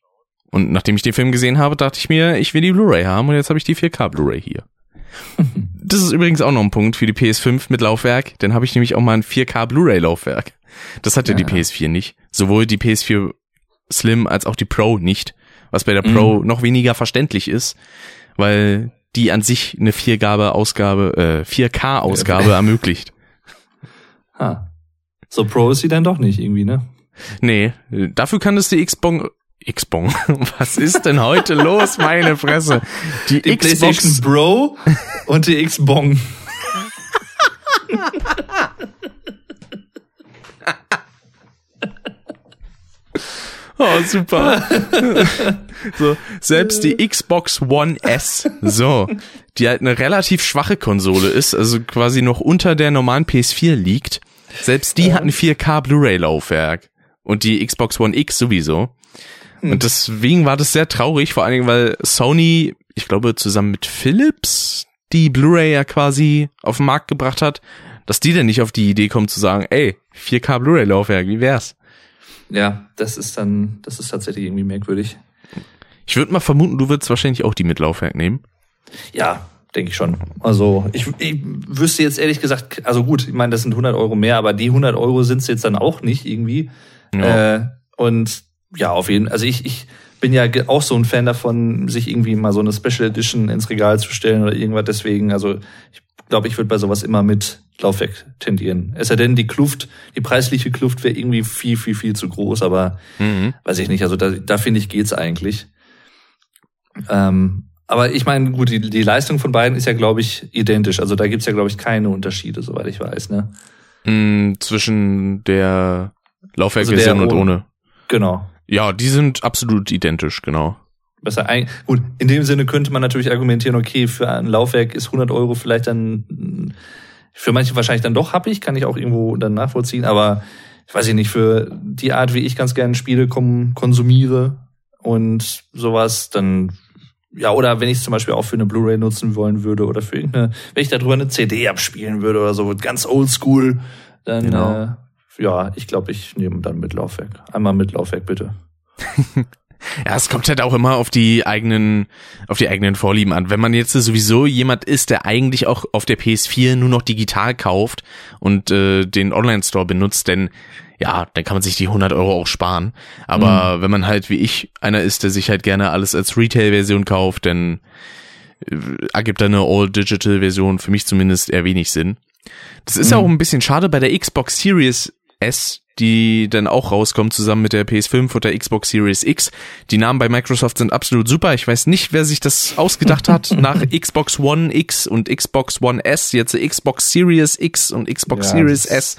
Und nachdem ich den Film gesehen habe, dachte ich mir, ich will die Blu-ray haben und jetzt habe ich die 4K Blu-ray hier. Das ist übrigens auch noch ein Punkt für die PS5 mit Laufwerk. Dann habe ich nämlich auch mal ein 4K Blu-ray Laufwerk. Das hat ja, die PS4 nicht. Sowohl die PS4 Slim als auch die Pro nicht. Was bei der Pro mhm. noch weniger verständlich ist, weil die an sich eine 4Gabe Ausgabe, äh, 4K Ausgabe ermöglicht. Ha. So Pro ist sie dann doch nicht irgendwie, ne? Nee, dafür kann es die Xbox Xbox. Was ist denn heute los, meine Fresse? Die, die Xbox Bro und die Xbox. Oh, super. so, selbst die Xbox One S, so, die halt eine relativ schwache Konsole ist, also quasi noch unter der normalen PS4 liegt, selbst die hat ein 4K Blu-ray-Laufwerk. Und die Xbox One X sowieso. Hm. Und deswegen war das sehr traurig, vor allen Dingen, weil Sony, ich glaube, zusammen mit Philips die Blu-ray ja quasi auf den Markt gebracht hat, dass die denn nicht auf die Idee kommen zu sagen, ey, 4K Blu-ray-Laufwerk, wie wär's? Ja, das ist dann, das ist tatsächlich irgendwie merkwürdig. Ich würde mal vermuten, du würdest wahrscheinlich auch die mit Laufwerk nehmen. Ja, denke ich schon. Also ich, ich wüsste jetzt ehrlich gesagt, also gut, ich meine, das sind 100 Euro mehr, aber die 100 Euro sind es jetzt dann auch nicht irgendwie. Ja. Äh, und ja, auf jeden Fall. Also ich, ich bin ja auch so ein Fan davon, sich irgendwie mal so eine Special Edition ins Regal zu stellen oder irgendwas. Deswegen, also ich glaube, ich würde bei sowas immer mit Laufwerk tendieren. Es sei denn, die Kluft, die preisliche Kluft wäre irgendwie viel, viel, viel zu groß, aber mhm. weiß ich nicht. Also da, da finde ich, geht's eigentlich. Ähm, aber ich meine, gut, die, die Leistung von beiden ist ja, glaube ich, identisch. Also da gibt's ja, glaube ich, keine Unterschiede, soweit ich weiß, ne? Mhm, zwischen der Laufwerkversion also und ohne. Genau. Ja, die sind absolut identisch, genau. Besser ein, gut, in dem Sinne könnte man natürlich argumentieren, okay, für ein Laufwerk ist 100 Euro vielleicht dann, für manche wahrscheinlich dann doch happig, kann ich auch irgendwo dann nachvollziehen, aber ich weiß nicht, für die Art, wie ich ganz gerne Spiele konsumiere und sowas, dann ja, oder wenn ich es zum Beispiel auch für eine Blu-ray nutzen wollen würde oder für irgendeine, wenn ich darüber eine CD abspielen würde oder so, ganz oldschool, dann genau. äh, ja, ich glaube, ich nehme dann mit Laufwerk. Einmal mit Laufwerk, bitte. ja, es kommt halt auch immer auf die eigenen, auf die eigenen Vorlieben an. Wenn man jetzt sowieso jemand ist, der eigentlich auch auf der PS4 nur noch digital kauft und äh, den Online-Store benutzt, denn ja, dann kann man sich die 100 Euro auch sparen. Aber mhm. wenn man halt wie ich einer ist, der sich halt gerne alles als Retail-Version kauft, dann äh, ergibt eine All-Digital-Version für mich zumindest eher wenig Sinn. Das ist mhm. auch ein bisschen schade bei der Xbox Series S, die dann auch rauskommt zusammen mit der PS5 und der Xbox Series X. Die Namen bei Microsoft sind absolut super. Ich weiß nicht, wer sich das ausgedacht hat nach Xbox One X und Xbox One S, jetzt Xbox Series X und Xbox ja, Series S.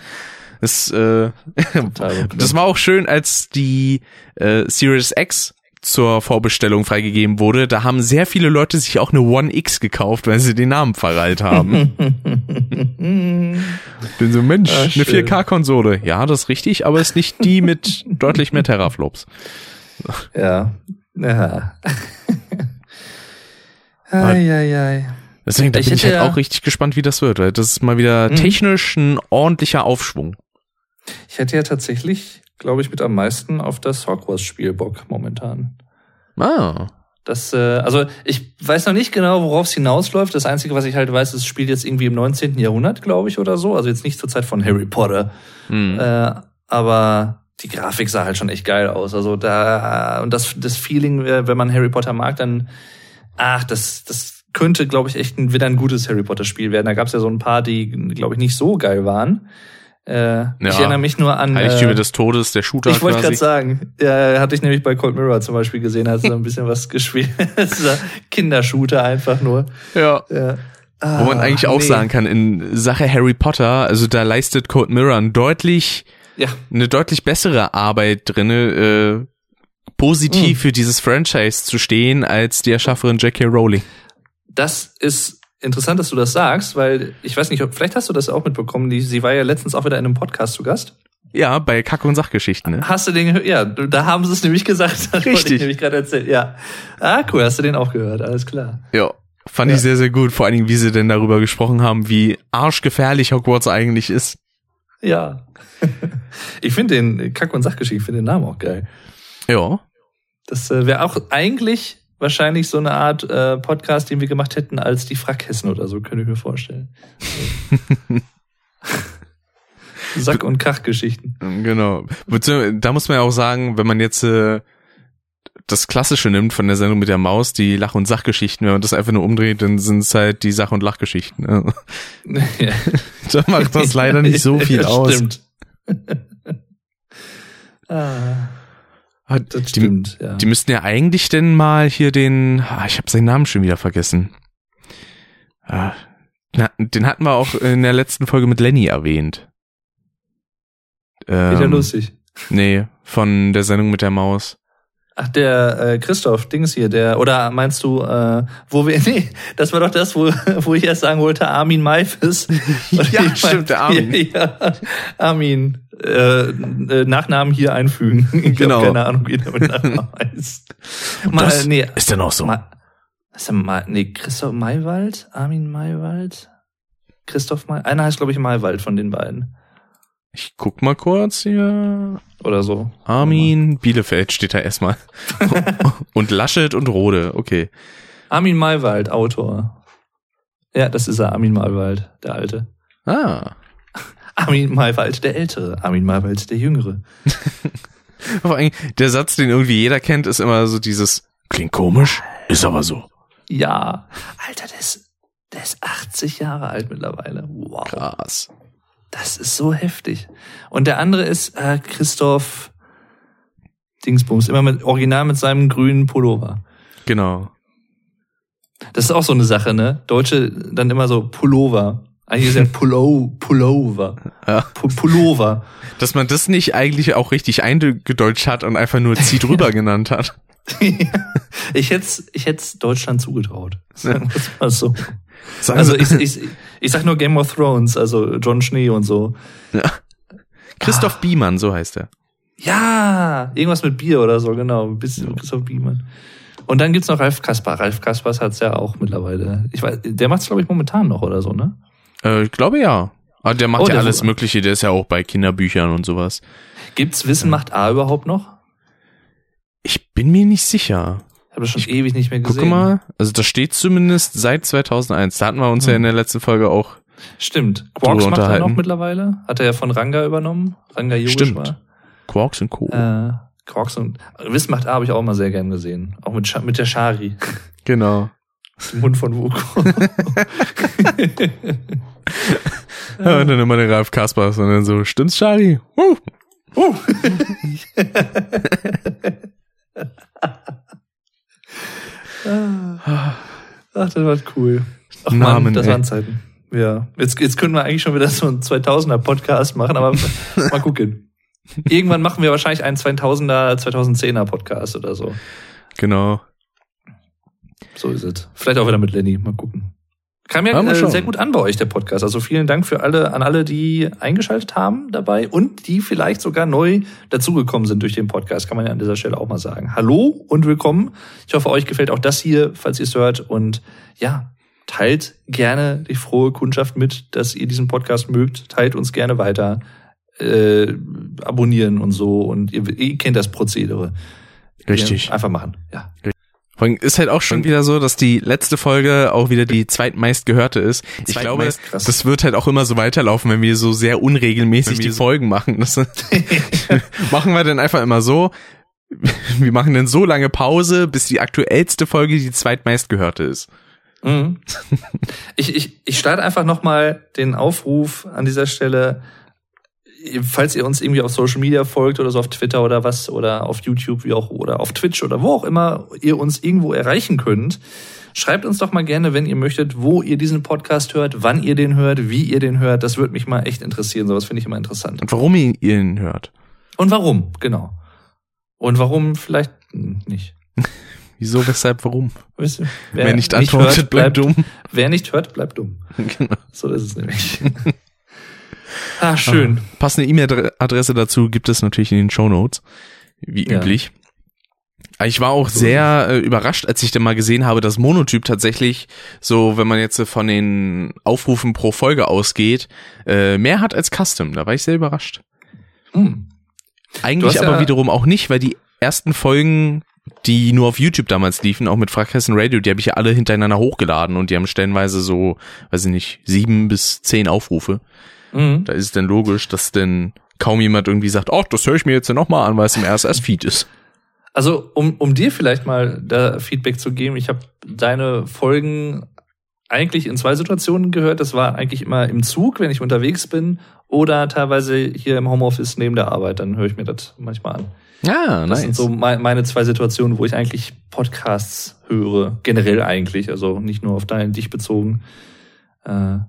Das, äh, das war auch schön, als die äh, Series X zur Vorbestellung freigegeben wurde, da haben sehr viele Leute sich auch eine One X gekauft, weil sie den Namen verreilt haben. Bin so, Mensch, ah, eine 4K-Konsole. Ja, das ist richtig, aber ist nicht die mit deutlich mehr Teraflops. Ja. Ja. ai. Deswegen da bin ich halt ja auch richtig gespannt, wie das wird, weil das ist mal wieder mhm. technisch ein ordentlicher Aufschwung. Ich hätte ja tatsächlich glaube ich, mit am meisten auf das Hogwarts-Spiel Bock momentan. Ah. Das, äh, also ich weiß noch nicht genau, worauf es hinausläuft. Das Einzige, was ich halt weiß, es spielt jetzt irgendwie im 19. Jahrhundert, glaube ich, oder so. Also jetzt nicht zur Zeit von Harry Potter. Mhm. Äh, aber die Grafik sah halt schon echt geil aus. Also da, und das, das Feeling, äh, wenn man Harry Potter mag, dann, ach, das, das könnte, glaube ich, echt ein, wieder ein gutes Harry Potter Spiel werden. Da gab es ja so ein paar, die, glaube ich, nicht so geil waren. Äh, ja, ich erinnere mich nur an. Heiligtümer äh, des Todes, der Shooter. Ich wollte gerade sagen, ja, hatte ich nämlich bei Cold Mirror zum Beispiel gesehen, hat so ein bisschen was gespielt. Kindershooter einfach nur. Ja. ja. Ah, Wo man eigentlich auch nee. sagen kann, in Sache Harry Potter, also da leistet Cold Mirror ein deutlich, ja. eine deutlich bessere Arbeit drinne, äh, positiv mhm. für dieses Franchise zu stehen, als die Erschafferin J.K. Rowling. Das ist interessant, dass du das sagst, weil ich weiß nicht, vielleicht hast du das auch mitbekommen. Die, sie war ja letztens auch wieder in einem Podcast zu Gast. Ja, bei Kack- und Sachgeschichten. Ne? Hast du den gehört? Ja, da haben sie es nämlich gesagt. Das Richtig. Ich nämlich gerade erzählt. Ja. Ah, cool, hast du den auch gehört, alles klar. Ja. Fand ja. ich sehr, sehr gut. Vor allen Dingen, wie sie denn darüber gesprochen haben, wie arschgefährlich Hogwarts eigentlich ist. Ja. ich finde den Kack- und Sachgeschichten, ich finde den Namen auch geil. Ja. Das äh, wäre auch eigentlich wahrscheinlich so eine Art äh, Podcast, den wir gemacht hätten als die Frackhessen oder so, könnte ich mir vorstellen. Sack- und Kachgeschichten. Genau. Da muss man ja auch sagen, wenn man jetzt äh, das Klassische nimmt von der Sendung mit der Maus, die Lach- und Sachgeschichten, wenn man das einfach nur umdreht, dann sind es halt die Sach- und Lachgeschichten. Ne? Ja. da macht das leider nicht so viel ja, aus. Stimmt. ah. Ah, das die, stimmt, ja. Die müssten ja eigentlich denn mal hier den, ah, ich habe seinen Namen schon wieder vergessen. Ah, den hatten wir auch in der letzten Folge mit Lenny erwähnt. Ähm, Wieder lustig. Nee, von der Sendung mit der Maus. Ach, der äh, Christoph Dings hier, der, oder meinst du, äh, wo wir, nee, das war doch das, wo, wo ich erst sagen wollte, Armin Maifis. ja, stimmt, der Armin. Ja, Armin, äh, äh, Nachnamen hier einfügen. Ich Genau. hab keine Ahnung, wie der mit Nachnamen heißt. Mal, Das nee, ist denn auch so. Ma ist der Ma nee, Christoph Maywald? Armin Maywald? Christoph May Einer heißt, glaube ich, Maywald von den beiden. Ich guck mal kurz hier. Oder so. Armin Bielefeld steht da erstmal. und Laschet und Rode, okay. Armin Maywald, Autor. Ja, das ist er, Armin Maywald, der Alte. Ah. Armin Maywald, der Ältere. Armin Maywald, der Jüngere. Vor allem, der Satz, den irgendwie jeder kennt, ist immer so dieses, klingt komisch, ist aber so. Ja. Alter, der ist, der ist 80 Jahre alt mittlerweile. Wow. Krass. Das ist so heftig. Und der andere ist äh, Christoph Dingsbums, immer mit Original mit seinem grünen Pullover. Genau. Das ist auch so eine Sache, ne? Deutsche dann immer so Pullover. Eigentlich ist ja Pullo, Pullover. Ja. Pu- Pullover. Dass man das nicht eigentlich auch richtig eingedeutscht hat und einfach nur zieh drüber genannt hat. ich hätte ich hätt's Deutschland zugetraut. Sagen wir's mal so. Sagen Also ich, ich, ich sag nur Game of Thrones, also John Schnee und so. Christoph Biemann, so heißt er. Ja, irgendwas mit Bier oder so, genau. Ein bisschen Christoph Biemann. Und dann gibt's noch Ralf Kaspar. Ralf Kaspers hat's ja auch mittlerweile. Ich weiß, der macht's glaube ich momentan noch oder so, ne? Äh, ich glaube ja. Aber der macht Oh, ja der- alles Mögliche, der ist ja auch bei Kinderbüchern und sowas. Gibt's Wissen macht A überhaupt noch? Ich bin mir nicht sicher. Ich habe das schon ewig nicht mehr gesehen. Gucke mal, also da steht zumindest seit 2001. Da hatten wir uns ja in der letzten Folge auch. Stimmt. Quarks macht er noch mittlerweile. Hat er ja von Ranga übernommen. Ranga Stimmt. Yogeshwar. Quarks und Co. Äh, Quarks und Wissen macht A habe ich auch mal sehr gern gesehen. Auch mit, mit der Shari. Genau. Dem Hund von Vuko. Ja, und dann immer der Ralf Kaspers und dann so, stimmt's, Charlie? Uh. Uh. Ach, das war cool. Ach Namen, Mann, das ey. waren Zeiten. Ja. Jetzt, jetzt können wir eigentlich schon wieder so einen 2000er Podcast machen, aber mal gucken. Irgendwann machen wir wahrscheinlich einen 2000er, 2010er Podcast oder so. Genau. So ist es. Vielleicht auch wieder mit Lenny. Mal gucken. Kam ja äh, sehr gut an bei euch, der Podcast. Also vielen Dank für alle, an alle, die eingeschaltet haben dabei und die vielleicht sogar neu dazugekommen sind durch den Podcast. Kann man ja an dieser Stelle auch mal sagen. Hallo und willkommen. Ich hoffe, euch gefällt auch das hier, falls ihr es hört. Und ja, teilt gerne die frohe Kundschaft mit, dass ihr diesen Podcast mögt. Teilt uns gerne weiter. Äh, abonnieren und so. Und ihr, ihr kennt das Prozedere. Richtig. Ja, einfach machen. Ja. Allem ist halt auch schon wieder so, dass die letzte Folge auch wieder die zweitmeist gehörte ist. Ich glaube, krass. das wird halt auch immer so weiterlaufen, wenn wir so sehr unregelmäßig die Folgen machen. Das machen wir dann einfach immer so. Wir machen dann so lange Pause, bis die aktuellste Folge die zweitmeist gehörte ist. Mhm. Ich, ich, ich starte einfach nochmal den Aufruf an dieser Stelle, falls ihr uns irgendwie auf Social Media folgt oder so auf Twitter oder was oder auf YouTube wie auch oder auf Twitch oder wo auch immer ihr uns irgendwo erreichen könnt. Schreibt uns doch mal gerne, wenn ihr möchtet, wo ihr diesen Podcast hört, wann ihr den hört, wie ihr den hört. Das würde mich mal echt interessieren. Sowas finde ich immer interessant. Und warum ihr ihn hört. Und warum, genau. Und warum vielleicht nicht. Wieso, weshalb, warum? Wisst ihr, Wer, nicht antwortet, hört, bleibt dumm. Wer nicht hört, bleibt dumm. Genau. So ist es nämlich. ah, schön. Passende E-Mail-Adresse dazu gibt es natürlich in den Show Notes, wie Ja. üblich. Ich war auch sehr äh, überrascht, als ich dann mal gesehen habe, dass Monotyp tatsächlich so, wenn man jetzt von den Aufrufen pro Folge ausgeht, äh, mehr hat als Custom. Da war ich sehr überrascht. Hm. Eigentlich aber ja- wiederum auch nicht, weil die ersten Folgen, die nur auf YouTube damals liefen, auch mit Frackhessen Radio, die habe ich ja alle hintereinander hochgeladen und die haben stellenweise so, weiß ich nicht, sieben bis zehn Aufrufe. Mhm. Da ist es dann logisch, dass denn kaum jemand irgendwie sagt, oh, das höre ich mir jetzt nochmal an, weil es im RSS-Feed ist. Also, um, um dir vielleicht mal da Feedback zu geben, ich habe deine Folgen eigentlich in zwei Situationen gehört. Das war eigentlich immer im Zug, wenn ich unterwegs bin, oder teilweise hier im Homeoffice neben der Arbeit. Dann höre ich mir das manchmal an. Ja, Das sind so mei- meine zwei Situationen, wo ich eigentlich Podcasts höre. Generell eigentlich, also nicht nur auf deinen dich bezogen. Äh,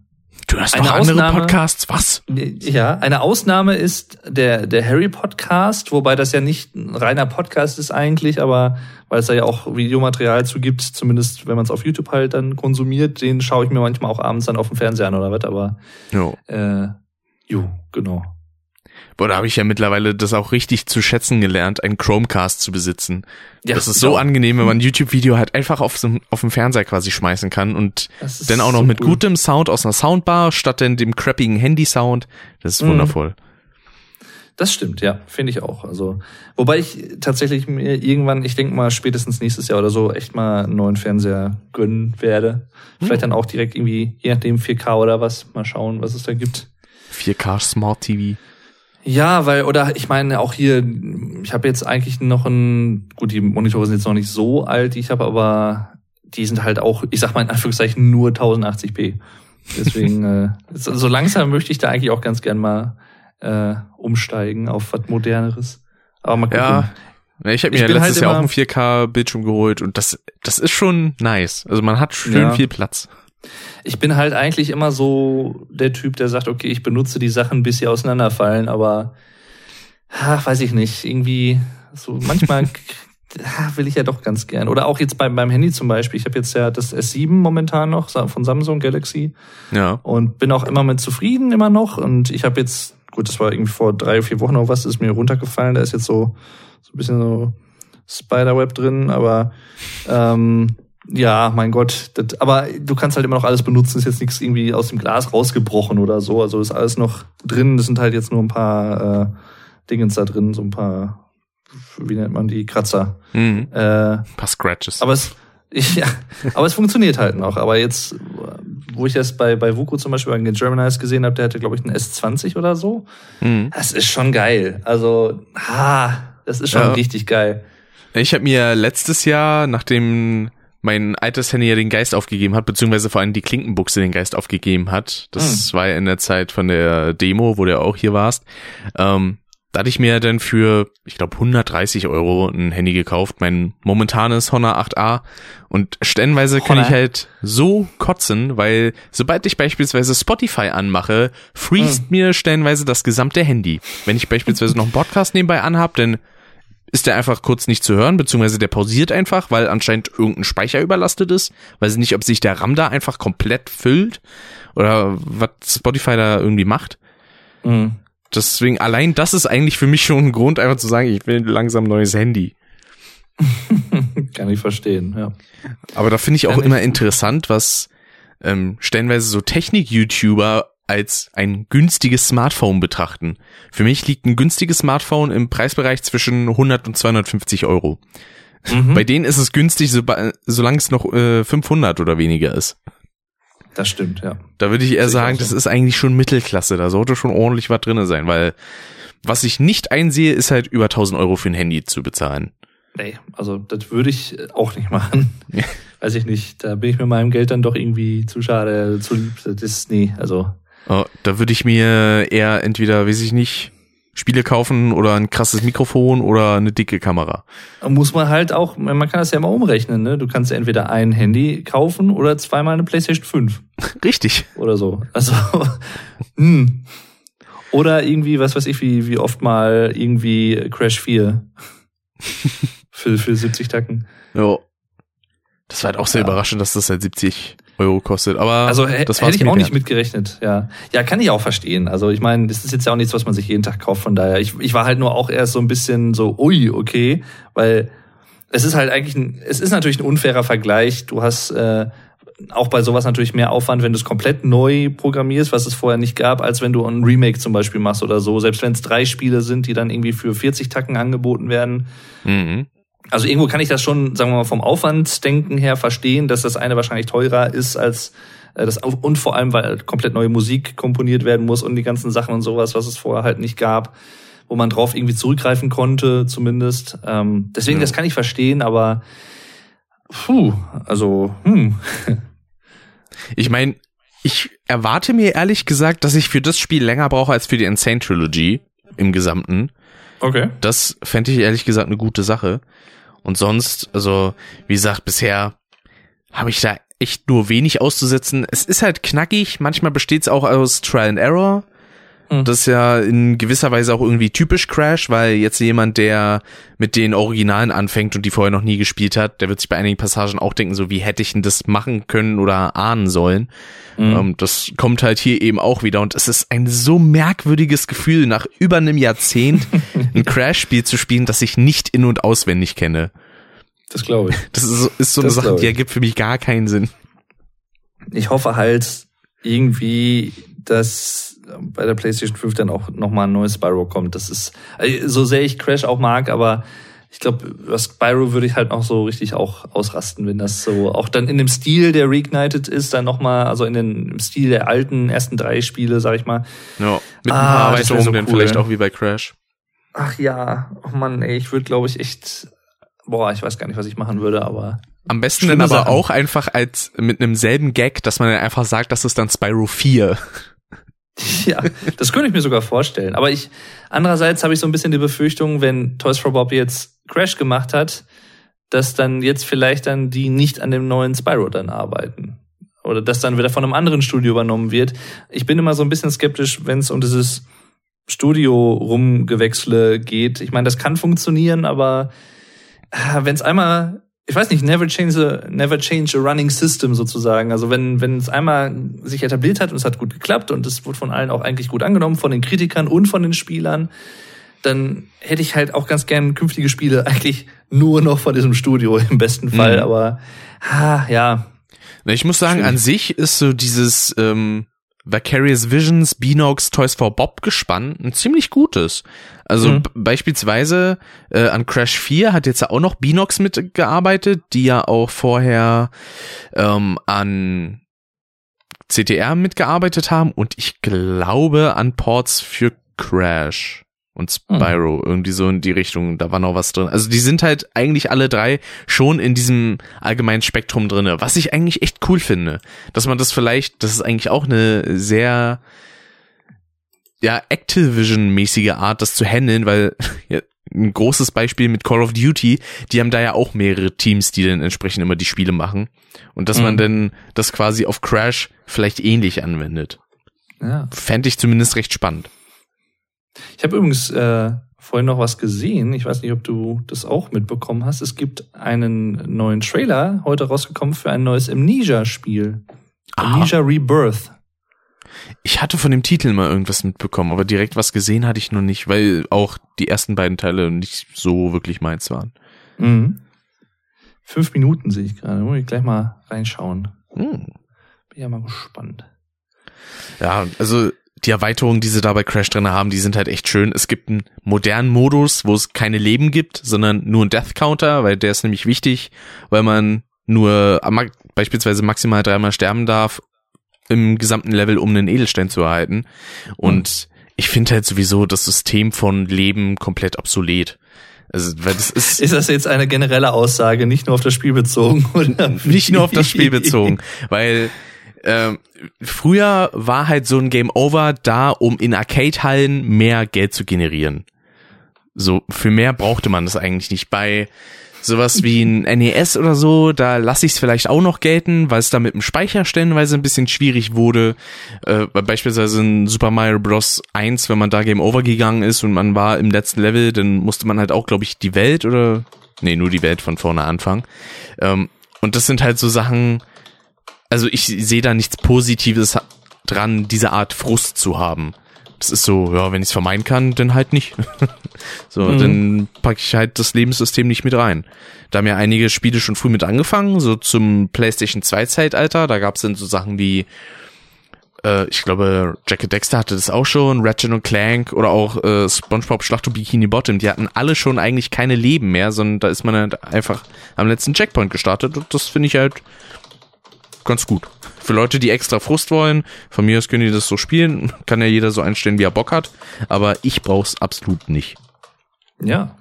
Du hast noch andere Ausnahme, Podcasts, was? Ja, eine Ausnahme ist der, der Harry Podcast, wobei das ja nicht ein reiner Podcast ist eigentlich, aber weil es da ja auch Videomaterial zu gibt, zumindest wenn man es auf YouTube halt dann konsumiert, den schaue ich mir manchmal auch abends dann auf dem Fernseher an oder was, aber jo. Äh, jo, genau. Da habe ich ja mittlerweile das auch richtig zu schätzen gelernt, einen Chromecast zu besitzen. Ja, das ist so ja. angenehm, wenn man ein YouTube-Video halt einfach auf, so, auf dem Fernseher quasi schmeißen kann und dann auch noch so mit cool. gutem Sound aus einer Soundbar statt denn dem crappigen Handy-Sound. Das ist mhm. wundervoll. Das stimmt, ja, finde ich auch. Also, wobei ich tatsächlich mir irgendwann, ich denke mal spätestens nächstes Jahr oder so, echt mal einen neuen Fernseher gönnen werde. Vielleicht mhm. dann auch direkt irgendwie, je nachdem 4K oder was, mal schauen, was es da gibt. 4K Smart TV. Ja, weil, oder ich meine auch hier, ich habe jetzt eigentlich noch ein, gut, die Monitore sind jetzt noch nicht so alt, die ich habe, aber die sind halt auch, ich sag mal in Anführungszeichen, nur 1080p. Deswegen, äh, so, langsam möchte ich da eigentlich auch ganz gern mal äh, umsteigen auf was Moderneres. Aber mal gucken. Ja. Ich habe mir ich ja letztes halt Jahr auch einen 4K-Bildschirm geholt und das, das ist schon nice. Also man hat schön ja. viel Platz. Ich bin halt eigentlich immer so der Typ, der sagt, okay, ich benutze die Sachen, bis sie auseinanderfallen, aber ach, weiß ich nicht, irgendwie so manchmal will ich ja doch ganz gern. Oder auch jetzt beim, beim Handy zum Beispiel. Ich habe jetzt ja das S7 momentan noch von Samsung Galaxy. Ja. Und bin auch immer mit zufrieden, immer noch. Und ich habe jetzt, gut, das war irgendwie vor drei, vier Wochen noch was, ist mir runtergefallen. Da ist jetzt so, so ein bisschen so Spiderweb drin, aber ähm, ja, mein Gott. Das, aber du kannst halt immer noch alles benutzen. Ist jetzt nichts irgendwie aus dem Glas rausgebrochen oder so. Also ist alles noch drin. Das sind halt jetzt nur ein paar äh, Dingens da drin, so ein paar, wie nennt man die, Kratzer. Mhm. Äh, ein paar Scratches. Aber es, ja, aber es funktioniert halt noch. Aber jetzt, wo ich das bei, bei Vuko zum Beispiel bei den Germanize gesehen habe, der hatte, glaube ich, einen S20 oder so. Mhm. Das ist schon geil. Also, ha, das ist schon ja. richtig geil. Ich habe mir letztes Jahr, nachdem mein altes Handy ja den Geist aufgegeben hat, beziehungsweise vor allem die Klinkenbuchse den Geist aufgegeben hat. Das mhm. war ja in der Zeit von der Demo, wo du auch hier warst. Ähm, da hatte ich mir dann für, ich glaube, 130 Euro ein Handy gekauft, mein momentanes Honor 8a. Und stellenweise kann ich halt so kotzen, weil sobald ich beispielsweise Spotify anmache, freest mhm. mir stellenweise das gesamte Handy. Wenn ich beispielsweise noch einen Podcast nebenbei anhab, dann ist der einfach kurz nicht zu hören, beziehungsweise der pausiert einfach, weil anscheinend irgendein Speicher überlastet ist. Weiß nicht, ob sich der RAM da einfach komplett füllt oder was Spotify da irgendwie macht. Mhm. Deswegen, allein das ist eigentlich für mich schon ein Grund, einfach zu sagen, ich will langsam ein neues Handy. Kann ich verstehen, ja. Aber da finde ich auch Kann immer ich interessant, was ähm, stellenweise so Technik-YouTuber als ein günstiges Smartphone betrachten. Für mich liegt ein günstiges Smartphone im Preisbereich zwischen 100 und 250 Euro. Mhm. Bei denen ist es günstig, so, solange es noch äh, 500 oder weniger ist. Das stimmt, ja. Da würde ich eher sagen, das ist eigentlich schon Mittelklasse. Da sollte schon ordentlich was drinne sein, weil was ich nicht einsehe, ist halt über 1000 Euro für ein Handy zu bezahlen. Nee, also das würde ich auch nicht machen. Weiß ich nicht. Da bin ich mit meinem Geld dann doch irgendwie zu schade, zu lieb. Das ist, nee, also Oh, da würde ich mir eher entweder, weiß ich nicht, Spiele kaufen oder ein krasses Mikrofon oder eine dicke Kamera. Muss man halt auch, man kann das ja mal umrechnen, ne? Du kannst entweder ein Handy kaufen oder zweimal eine PlayStation 5. Richtig. Oder so. Also, hm. Oder irgendwie, was weiß ich, wie, wie oft mal irgendwie Crash 4 für, für 70 Tacken. Ja. Das war halt auch sehr ja. überraschend, dass das halt 70 Euro kostet. Aber also das hätte ich auch nicht mitgerechnet. Ja, ja, kann ich auch verstehen. Also ich meine, das ist jetzt ja auch nichts, was man sich jeden Tag kauft. Von daher, ich, ich war halt nur auch erst so ein bisschen so, ui, okay, weil es ist halt eigentlich, ein, es ist natürlich ein unfairer Vergleich. Du hast äh, auch bei sowas natürlich mehr Aufwand, wenn du es komplett neu programmierst, was es vorher nicht gab, als wenn du ein Remake zum Beispiel machst oder so. Selbst wenn es drei Spiele sind, die dann irgendwie für 40 Tacken angeboten werden. Mhm also irgendwo kann ich das schon, sagen wir mal, vom Aufwandsdenken her verstehen, dass das eine wahrscheinlich teurer ist als äh, das und vor allem, weil komplett neue Musik komponiert werden muss und die ganzen Sachen und sowas, was es vorher halt nicht gab, wo man drauf irgendwie zurückgreifen konnte, zumindest. Ähm, deswegen, ja. das kann ich verstehen, aber puh, also, hm. Ich meine, ich erwarte mir ehrlich gesagt, dass ich für das Spiel länger brauche als für die Insane Trilogy im Gesamten. Okay. Das fände ich ehrlich gesagt eine gute Sache. Und sonst, also, wie gesagt, bisher habe ich da echt nur wenig auszusetzen. Es ist halt knackig, manchmal besteht es auch aus Trial and Error. Mhm. Das ist ja in gewisser Weise auch irgendwie typisch Crash, weil jetzt jemand, der mit den Originalen anfängt und die vorher noch nie gespielt hat, der wird sich bei einigen Passagen auch denken, so wie hätte ich denn das machen können oder ahnen sollen. Mhm. Ähm, das kommt halt hier eben auch wieder und es ist ein so merkwürdiges Gefühl, nach über einem Jahrzehnt ein Crash-Spiel zu spielen, das ich nicht in- und auswendig kenne. Das glaube ich. Das ist, ist so das eine Sache, die ergibt für mich gar keinen Sinn. Ich hoffe halt irgendwie, dass bei der PlayStation 5 dann auch nochmal ein neues Spyro kommt. Das ist, also so sehr ich Crash auch mag, aber ich glaube, was Spyro würde ich halt noch so richtig auch ausrasten, wenn das so auch dann in dem Stil, der Reignited ist, dann nochmal, also in den, im Stil der alten ersten drei Spiele, sag ich mal. Ja, mit ein paar ah, Erweiterungen so dann cool. vielleicht auch wie bei Crash. Ach ja, oh Mann, ey, ich würde glaube ich echt, boah, ich weiß gar nicht, was ich machen würde, aber am besten dann aber Sachen. auch einfach als mit einem selben Gag, dass man dann einfach sagt, das ist dann Spyro 4. Ja, das könnte ich mir sogar vorstellen. Aber ich, andererseits habe ich so ein bisschen die Befürchtung, wenn Toys for Bob jetzt Crash gemacht hat, dass dann jetzt vielleicht dann die nicht an dem neuen Spyro dann arbeiten. Oder dass dann wieder von einem anderen Studio übernommen wird. Ich bin immer so ein bisschen skeptisch, wenn es um dieses Studio rumgewechsle geht. Ich meine, das kann funktionieren, aber äh, wenn es einmal ich weiß nicht, never change a, never change a running system sozusagen. Also wenn, wenn es einmal sich etabliert hat und es hat gut geklappt und es wurde von allen auch eigentlich gut angenommen, von den Kritikern und von den Spielern, dann hätte ich halt auch ganz gern künftige Spiele eigentlich nur noch von diesem Studio im besten Fall. Mhm. Aber ha, ja. Ich muss sagen, Schön. an sich ist so dieses ähm, Vicarious Visions, Beanox, Toys for Bob gespannt, ein ziemlich gutes. Also mhm. beispielsweise äh, an Crash 4 hat jetzt auch noch Beanox mitgearbeitet, die ja auch vorher ähm, an CTR mitgearbeitet haben und ich glaube an Ports für Crash und Spyro, mhm. irgendwie so in die Richtung, da war noch was drin. Also die sind halt eigentlich alle drei schon in diesem allgemeinen Spektrum drinne, was ich eigentlich echt cool finde, dass man das vielleicht, das ist eigentlich auch eine sehr ja Activision-mäßige Art, das zu handeln, weil ja, ein großes Beispiel mit Call of Duty, die haben da ja auch mehrere Teams, die dann entsprechend immer die Spiele machen und dass mhm. man dann das quasi auf Crash vielleicht ähnlich anwendet. Ja. Fände ich zumindest recht spannend. Ich habe übrigens äh, vorhin noch was gesehen. Ich weiß nicht, ob du das auch mitbekommen hast. Es gibt einen neuen Trailer heute rausgekommen für ein neues Amnesia-Spiel. Amnesia Rebirth. Ich hatte von dem Titel mal irgendwas mitbekommen, aber direkt was gesehen hatte ich noch nicht, weil auch die ersten beiden Teile nicht so wirklich meins waren. Mhm. Fünf Minuten sehe ich gerade. Muss ich gleich mal reinschauen. Mhm. Bin ja mal gespannt. Ja, also die Erweiterungen, die sie da bei Crash drin haben, die sind halt echt schön. Es gibt einen modernen Modus, wo es keine Leben gibt, sondern nur einen Death Counter, weil der ist nämlich wichtig, weil man nur beispielsweise maximal dreimal sterben darf im gesamten Level, um einen Edelstein zu erhalten. Und mhm. ich finde halt sowieso das System von Leben komplett obsolet. Also, weil das ist, ist das jetzt eine generelle Aussage, nicht nur auf das Spiel bezogen, oder? Nicht nur auf das Spiel bezogen, weil ähm, früher war halt so ein Game Over da, um in Arcade-Hallen mehr Geld zu generieren. So, für mehr brauchte man das eigentlich nicht. Bei sowas wie ein NES oder so, da lasse ich es vielleicht auch noch gelten, weil es da mit dem Speicher stellenweise ein bisschen schwierig wurde. Äh, beispielsweise in Super Mario Bros. 1, wenn man da Game Over gegangen ist und man war im letzten Level, dann musste man halt auch, glaube ich, die Welt oder nee, nur die Welt von vorne anfangen. Ähm, und das sind halt so Sachen, also ich sehe da nichts Positives dran, diese Art Frust zu haben. Das ist so, ja, wenn ich es vermeiden kann, dann halt nicht. so, mhm. dann packe ich halt das Lebenssystem nicht mit rein. Da haben ja einige Spiele schon früh mit angefangen, so zum PlayStation 2 Zeitalter. Da gab es dann so Sachen wie, äh, ich glaube, Jack Dexter hatte das auch schon, Ratchet und Clank oder auch äh, SpongeBob Schlacht und Bikini Bottom. Die hatten alle schon eigentlich keine Leben mehr, sondern da ist man halt einfach am letzten Checkpoint gestartet und das finde ich halt ganz gut. Für Leute, die extra Frust wollen, von mir aus können die das so spielen, kann ja jeder so einstellen, wie er Bock hat, aber ich brauch's absolut nicht. Ja.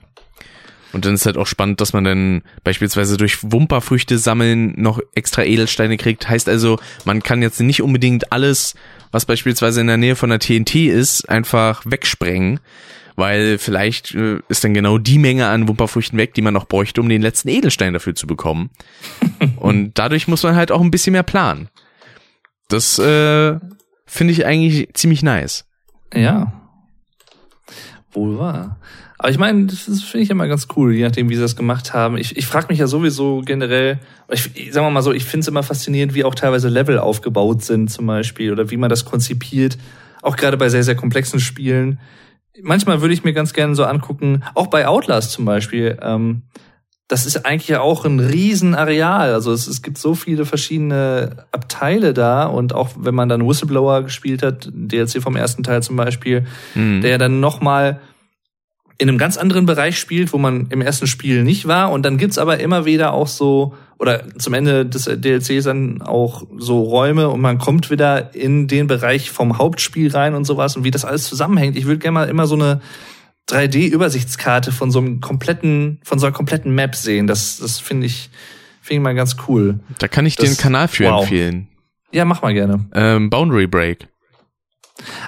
Und dann ist halt auch spannend, dass man dann beispielsweise durch Wumperfrüchte sammeln noch extra Edelsteine kriegt. Heißt also, man kann jetzt nicht unbedingt alles, was beispielsweise in der Nähe von der TNT ist, einfach wegsprengen, weil vielleicht äh, ist dann genau die Menge an Wumperfrüchten weg, die man noch bräuchte, um den letzten Edelstein dafür zu bekommen. Und dadurch muss man halt auch ein bisschen mehr planen. Das äh, finde ich eigentlich ziemlich nice. Ja. Wohl wahr. Aber ich meine, das finde ich immer ganz cool, je nachdem, wie sie das gemacht haben. Ich, ich frage mich ja sowieso generell, ich, ich sagen wir mal so, ich finde es immer faszinierend, wie auch teilweise Level aufgebaut sind zum Beispiel oder wie man das konzipiert, auch gerade bei sehr, sehr komplexen Spielen. Manchmal würde ich mir ganz gerne so angucken, auch bei Outlast zum Beispiel, ähm, das ist eigentlich ja auch ein Riesenareal. Also es, es gibt so viele verschiedene Abteile da und auch wenn man dann Whistleblower gespielt hat, DLC vom ersten Teil zum Beispiel, mhm. der dann nochmal in einem ganz anderen Bereich spielt, wo man im ersten Spiel nicht war. Und dann gibt's aber immer wieder auch so, oder zum Ende des DLCs dann auch so Räume und man kommt wieder in den Bereich vom Hauptspiel rein und sowas und wie das alles zusammenhängt. Ich würde gerne mal immer so eine 3D-Übersichtskarte von so einem kompletten, von so einer kompletten Map sehen. Das, das finde ich, finde ich mal ganz cool. Da kann ich das, den Kanal für wow. empfehlen. Ja, mach mal gerne. Ähm, Boundary Break.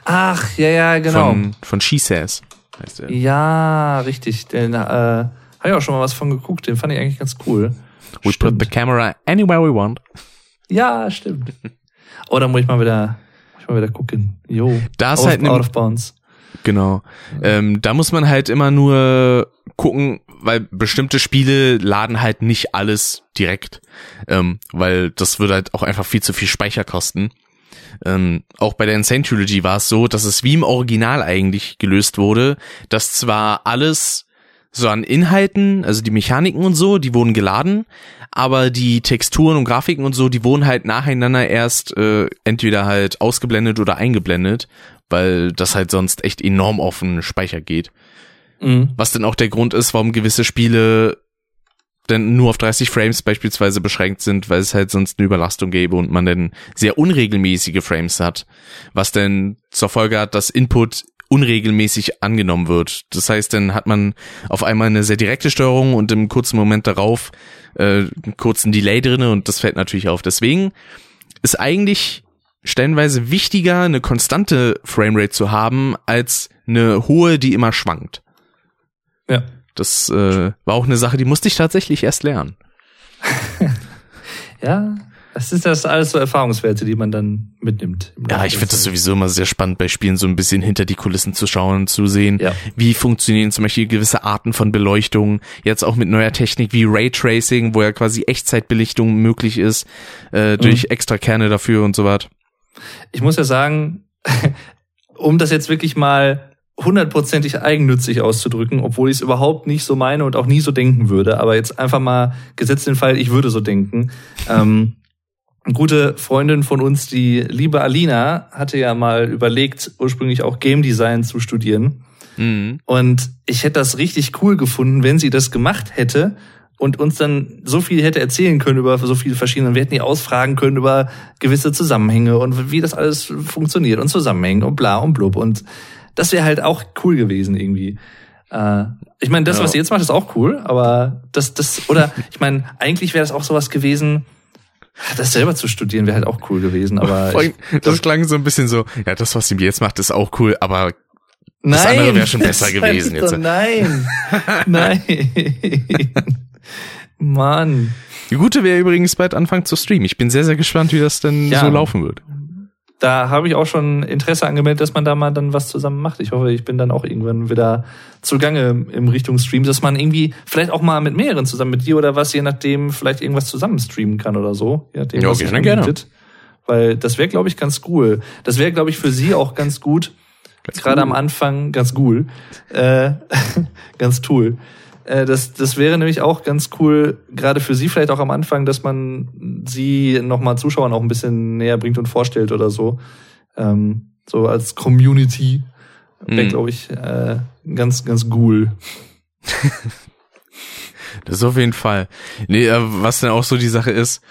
Ach, ja, ja, genau. Von, von She Says heißt der. Ja, richtig. Den äh, habe ich auch schon mal was von geguckt. Den fand ich eigentlich ganz cool. We stimmt. put the camera anywhere we want. Ja, stimmt. Oh, da muss ich mal wieder, muss ich mal wieder gucken. Jo. Da ist halt out of bounds. Genau. Ähm, da muss man halt immer nur gucken, weil bestimmte Spiele laden halt nicht alles direkt, ähm, weil das würde halt auch einfach viel zu viel Speicher kosten. Ähm, auch bei der Insane Trilogy war es so, dass es wie im Original eigentlich gelöst wurde, dass zwar alles so an Inhalten, also die Mechaniken und so, die wurden geladen, aber die Texturen und Grafiken und so, die wurden halt nacheinander erst äh, entweder halt ausgeblendet oder eingeblendet, weil das halt sonst echt enorm auf den Speicher geht. Mhm. Was dann auch der Grund ist, warum gewisse Spiele dann nur auf 30 Frames beispielsweise beschränkt sind, weil es halt sonst eine Überlastung gäbe und man dann sehr unregelmäßige Frames hat, was dann zur Folge hat, dass Input unregelmäßig angenommen wird. Das heißt, dann hat man auf einmal eine sehr direkte Steuerung und im kurzen Moment darauf äh, einen kurzen Delay drinne und das fällt natürlich auf. Deswegen ist eigentlich stellenweise wichtiger, eine konstante Framerate zu haben, als eine hohe, die immer schwankt. Ja. Das äh, war auch eine Sache, die musste ich tatsächlich erst lernen. ja, das ist das alles so Erfahrungswerte, die man dann mitnimmt. Ja, ich finde das sowieso immer sehr spannend bei Spielen, so ein bisschen hinter die Kulissen zu schauen, zu sehen, ja. wie funktionieren zum Beispiel gewisse Arten von Beleuchtung. Jetzt auch mit neuer Technik wie Raytracing, wo ja quasi Echtzeitbelichtung möglich ist, äh, durch mhm. extra Kerne dafür und so was. Ich muss ja sagen, um das jetzt wirklich mal hundertprozentig eigennützig auszudrücken, obwohl ich es überhaupt nicht so meine und auch nie so denken würde. Aber jetzt einfach mal gesetzt den Fall, ich würde so denken. Ähm, eine gute Freundin von uns, die liebe Alina, hatte ja mal überlegt, ursprünglich auch Game Design zu studieren. Mhm. Und ich hätte das richtig cool gefunden, wenn sie das gemacht hätte und uns dann so viel hätte erzählen können über so viele verschiedene, wir hätten die ausfragen können über gewisse Zusammenhänge und wie das alles funktioniert und zusammenhängt und bla und blub. Und das wäre halt auch cool gewesen irgendwie. Äh, ich meine, das, ja. was ihr jetzt macht, ist auch cool, aber das, das, oder ich meine, eigentlich wäre das auch sowas gewesen, das selber zu studieren wäre halt auch cool gewesen, aber. Ich, das klang so ein bisschen so, ja, das, was ihm jetzt macht, ist auch cool, aber das nein, andere wäre schon besser gewesen jetzt. nein, nein. Mann. Die gute wäre übrigens bald anfangen zu streamen. Ich bin sehr, sehr gespannt, wie das denn ja. so laufen wird da habe ich auch schon Interesse angemeldet, dass man da mal dann was zusammen macht. Ich hoffe, ich bin dann auch irgendwann wieder zugange im Richtung Streams, dass man irgendwie vielleicht auch mal mit mehreren zusammen, mit dir oder was, je nachdem, vielleicht irgendwas zusammen streamen kann oder so. Je nachdem, ja, was gerne. Weil das wäre, glaube ich, ganz cool. Das wäre, glaube ich, für sie auch ganz gut. Gerade cool. am Anfang ganz cool. Äh, ganz toll. Äh, das, das wäre nämlich auch ganz cool, gerade für sie vielleicht auch am Anfang, dass man sie nochmal Zuschauern auch ein bisschen näher bringt und vorstellt oder so. Ähm, so als Community wäre, mhm. glaube ich, äh, ganz, ganz cool. das ist auf jeden Fall. Nee, äh, was dann auch so die Sache ist,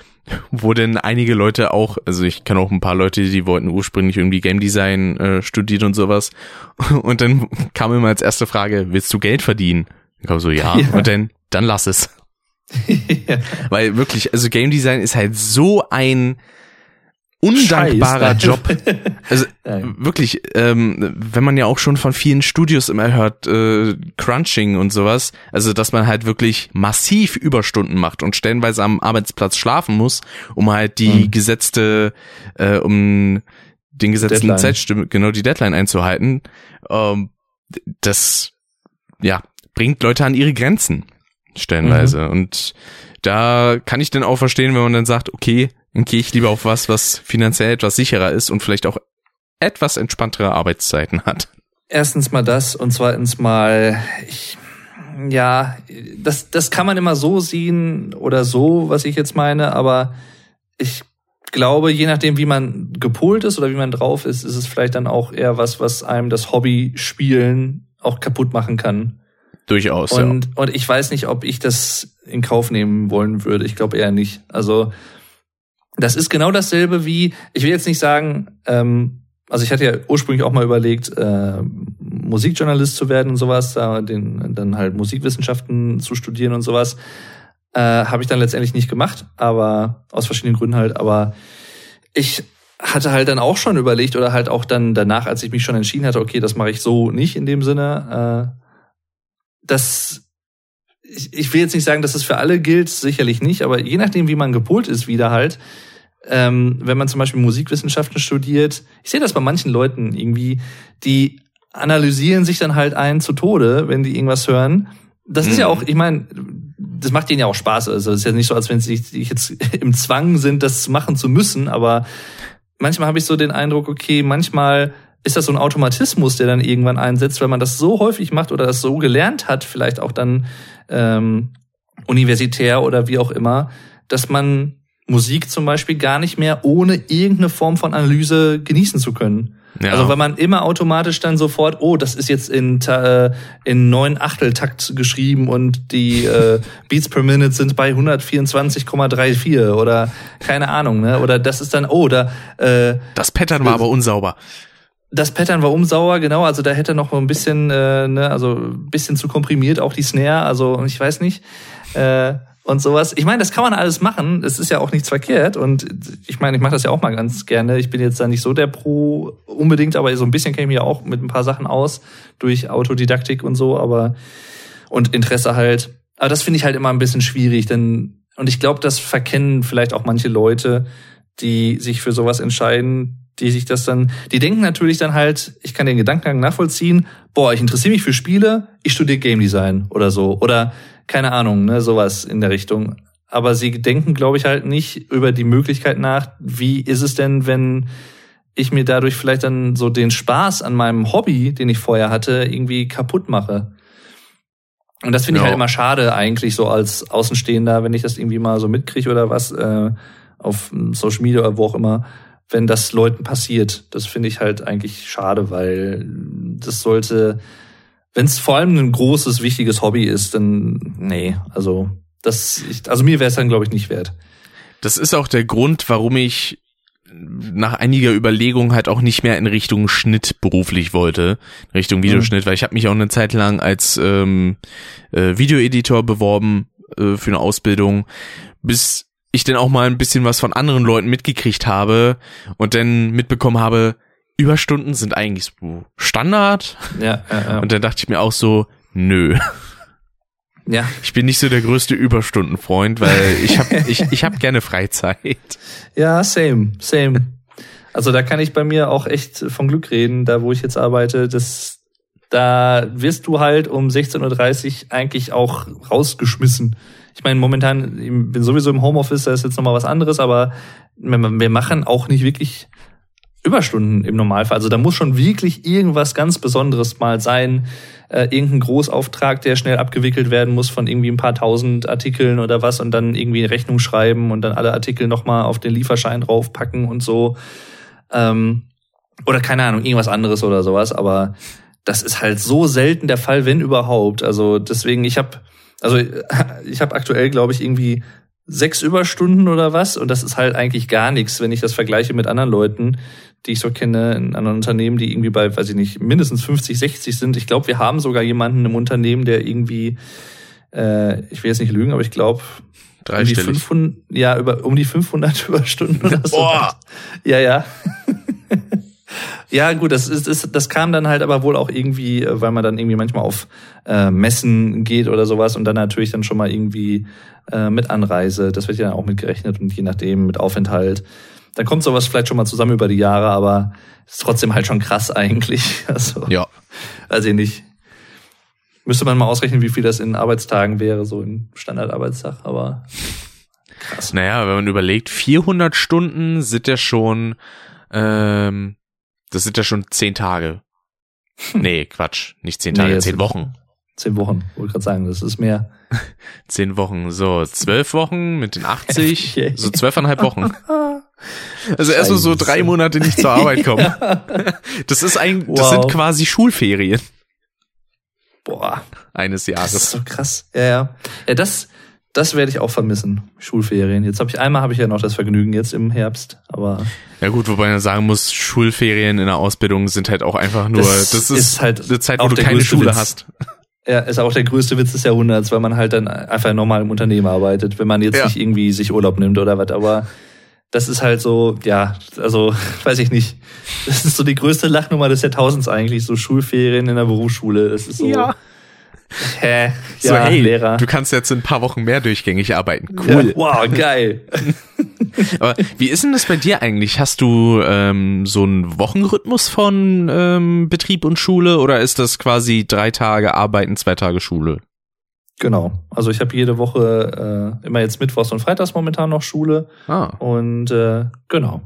wo denn einige Leute auch, also ich kenne auch ein paar Leute, die wollten ursprünglich irgendwie Game Design äh, studiert und sowas. Und dann kam immer als erste Frage, willst du Geld verdienen? Ich glaube so, ja, ja. und dann, dann lass es. ja. Weil wirklich, also Game Design ist halt so ein undankbarer Job. Also wirklich, ähm, wenn man ja auch schon von vielen Studios immer hört, äh, Crunching und sowas, also dass man halt wirklich massiv Überstunden macht und stellenweise am Arbeitsplatz schlafen muss, um halt die mhm. gesetzte, äh, um den gesetzten Deadline. Zeitstimme, genau die Deadline einzuhalten. Ähm, das, ja, bringt Leute an ihre Grenzen stellenweise mhm. und da kann ich dann auch verstehen, wenn man dann sagt, okay, dann gehe ich lieber auf was, was finanziell etwas sicherer ist und vielleicht auch etwas entspanntere Arbeitszeiten hat. Erstens mal das und zweitens mal, ich, ja, das, das kann man immer so sehen oder so, was ich jetzt meine, aber ich glaube, je nachdem, wie man gepolt ist oder wie man drauf ist, ist es vielleicht dann auch eher was, was einem das Hobby Spielen auch kaputt machen kann. Durchaus. Und, ja. und ich weiß nicht, ob ich das in Kauf nehmen wollen würde. Ich glaube eher nicht. Also das ist genau dasselbe wie, ich will jetzt nicht sagen, ähm, also ich hatte ja ursprünglich auch mal überlegt, äh, Musikjournalist zu werden und sowas, da den, dann halt Musikwissenschaften zu studieren und sowas. Äh, Habe ich dann letztendlich nicht gemacht, aber aus verschiedenen Gründen halt. Aber ich hatte halt dann auch schon überlegt oder halt auch dann danach, als ich mich schon entschieden hatte, okay, das mache ich so nicht in dem Sinne. Das ich, ich will jetzt nicht sagen, dass es für alle gilt, sicherlich nicht, aber je nachdem, wie man gepolt ist, wieder halt, ähm, wenn man zum Beispiel Musikwissenschaften studiert, ich sehe das bei manchen Leuten irgendwie, die analysieren sich dann halt ein zu Tode, wenn die irgendwas hören. Das mhm. ist ja mhm. auch, ich meine, das macht denen ja auch Spaß. Also es ist ja nicht so, als wenn sie jetzt im Zwang sind, das machen zu müssen, aber manchmal habe ich so den Eindruck, okay, manchmal ist das so ein Automatismus, der dann irgendwann einsetzt, wenn man das so häufig macht oder das so gelernt hat, vielleicht auch dann ähm, universitär oder wie auch immer, dass man Musik zum Beispiel gar nicht mehr ohne irgendeine Form von Analyse genießen zu können. Ja. Also weil man immer automatisch dann sofort, oh, das ist jetzt in äh, in neun Achteltakt geschrieben und die äh, Beats per Minute sind bei 124,34 oder keine Ahnung, ne? Oder das ist dann, oh, da äh, das Pattern war aber unsauber das Pattern war umsauer, genau. Also da hätte noch ein bisschen, äh, ne, also ein bisschen zu komprimiert auch die Snare. Also ich weiß nicht äh, und sowas. Ich meine, das kann man alles machen. Es ist ja auch nichts verkehrt. Und ich meine, ich mache das ja auch mal ganz gerne. Ich bin jetzt da nicht so der Pro unbedingt, aber so ein bisschen kenne ich mich ja auch mit ein paar Sachen aus durch Autodidaktik und so. Aber und Interesse halt. Aber das finde ich halt immer ein bisschen schwierig, denn und ich glaube, das verkennen vielleicht auch manche Leute, die sich für sowas entscheiden, die sich das dann, die denken natürlich dann halt, ich kann den Gedankengang nachvollziehen, boah, ich interessiere mich für Spiele, ich studiere Game Design oder so. Oder keine Ahnung, ne, sowas in der Richtung. Aber sie denken, glaube ich, halt nicht über die Möglichkeit nach, wie ist es denn, wenn ich mir dadurch vielleicht dann so den Spaß an meinem Hobby, den ich vorher hatte, irgendwie kaputt mache. Und das finde ja. ich halt immer schade, eigentlich so als Außenstehender, wenn ich das irgendwie mal so mitkriege oder was, äh, auf Social Media oder wo auch immer, wenn das Leuten passiert. Das finde ich halt eigentlich schade, weil das sollte, wenn es vor allem ein großes, wichtiges Hobby ist, dann nee, also das, ich, also mir wäre es dann glaube ich nicht wert. Das ist auch der Grund, warum ich nach einiger Überlegung halt auch nicht mehr in Richtung Schnitt beruflich wollte, Richtung Videoschnitt, mhm. weil ich habe mich auch eine Zeit lang als ähm, äh, Videoeditor beworben äh, für eine Ausbildung, bis ich denn auch mal ein bisschen was von anderen Leuten mitgekriegt habe und dann mitbekommen habe, Überstunden sind eigentlich so Standard. Ja, ja, ja. Und dann dachte ich mir auch so, nö. Ja. Ich bin nicht so der größte Überstundenfreund, weil ich habe ich, ich hab gerne Freizeit. Ja, same, same. Also da kann ich bei mir auch echt von Glück reden, da wo ich jetzt arbeite, das, da wirst du halt um 16.30 Uhr eigentlich auch rausgeschmissen. Ich meine, momentan ich bin sowieso im Homeoffice, da ist jetzt nochmal was anderes, aber wir machen auch nicht wirklich Überstunden im Normalfall. Also da muss schon wirklich irgendwas ganz Besonderes mal sein. Äh, irgendein Großauftrag, der schnell abgewickelt werden muss von irgendwie ein paar tausend Artikeln oder was und dann irgendwie eine Rechnung schreiben und dann alle Artikel nochmal auf den Lieferschein draufpacken und so. Ähm, oder keine Ahnung, irgendwas anderes oder sowas. Aber das ist halt so selten der Fall, wenn überhaupt. Also deswegen, ich habe also ich habe aktuell, glaube ich, irgendwie sechs Überstunden oder was. Und das ist halt eigentlich gar nichts, wenn ich das vergleiche mit anderen Leuten, die ich so kenne in anderen Unternehmen, die irgendwie bei, weiß ich nicht, mindestens 50, 60 sind. Ich glaube, wir haben sogar jemanden im Unternehmen, der irgendwie, äh, ich will jetzt nicht lügen, aber ich glaube. Um die 500, ja, über, um die 500 Überstunden oder so. Boah. Ja, ja. Ja, gut, das ist, ist, das kam dann halt aber wohl auch irgendwie, äh, weil man dann irgendwie manchmal auf äh, Messen geht oder sowas und dann natürlich dann schon mal irgendwie äh, mit Anreise, das wird ja dann auch mitgerechnet und je nachdem mit Aufenthalt. Dann kommt sowas vielleicht schon mal zusammen über die Jahre, aber ist trotzdem halt schon krass eigentlich. Also, ja. Ich nicht. Müsste man mal ausrechnen, wie viel das in Arbeitstagen wäre, so im Standardarbeitstag, aber krass. Naja, wenn man überlegt, 400 Stunden sind ja schon, ähm, das sind ja schon zehn Tage. Nee, Quatsch, nicht zehn Tage, nee, zehn Wochen. Zehn Wochen, wollte gerade sagen, das ist mehr. zehn Wochen, so zwölf Wochen mit den 80, so zwölfeinhalb Wochen. Also erst so drei Monate nicht zur Arbeit kommen. Das ist ein, das wow. sind quasi Schulferien. Boah. Eines Jahres. Das ist so krass. Ja, ja. Ja, das, das werde ich auch vermissen. Schulferien. Jetzt habe ich einmal habe ich ja noch das Vergnügen jetzt im Herbst, aber ja gut, wobei man sagen muss, Schulferien in der Ausbildung sind halt auch einfach nur das, das ist, ist halt eine Zeit, wo du keine Schule Witz. hast. Ja, ist auch der größte Witz des Jahrhunderts, weil man halt dann einfach normal im Unternehmen arbeitet, wenn man jetzt ja. nicht irgendwie sich Urlaub nimmt oder was, aber das ist halt so, ja, also weiß ich nicht. Das ist so die größte Lachnummer des Jahrtausends eigentlich, so Schulferien in der Berufsschule. Das ist so. Ja. Hä? So, ja, hey, Lehrer. du kannst jetzt in ein paar Wochen mehr durchgängig arbeiten. Cool. Ja, wow, geil. Aber wie ist denn das bei dir eigentlich? Hast du ähm, so einen Wochenrhythmus von ähm, Betrieb und Schule oder ist das quasi drei Tage Arbeiten, zwei Tage Schule? Genau. Also ich habe jede Woche äh, immer jetzt Mittwochs und Freitags momentan noch Schule. Ah. Und äh, genau.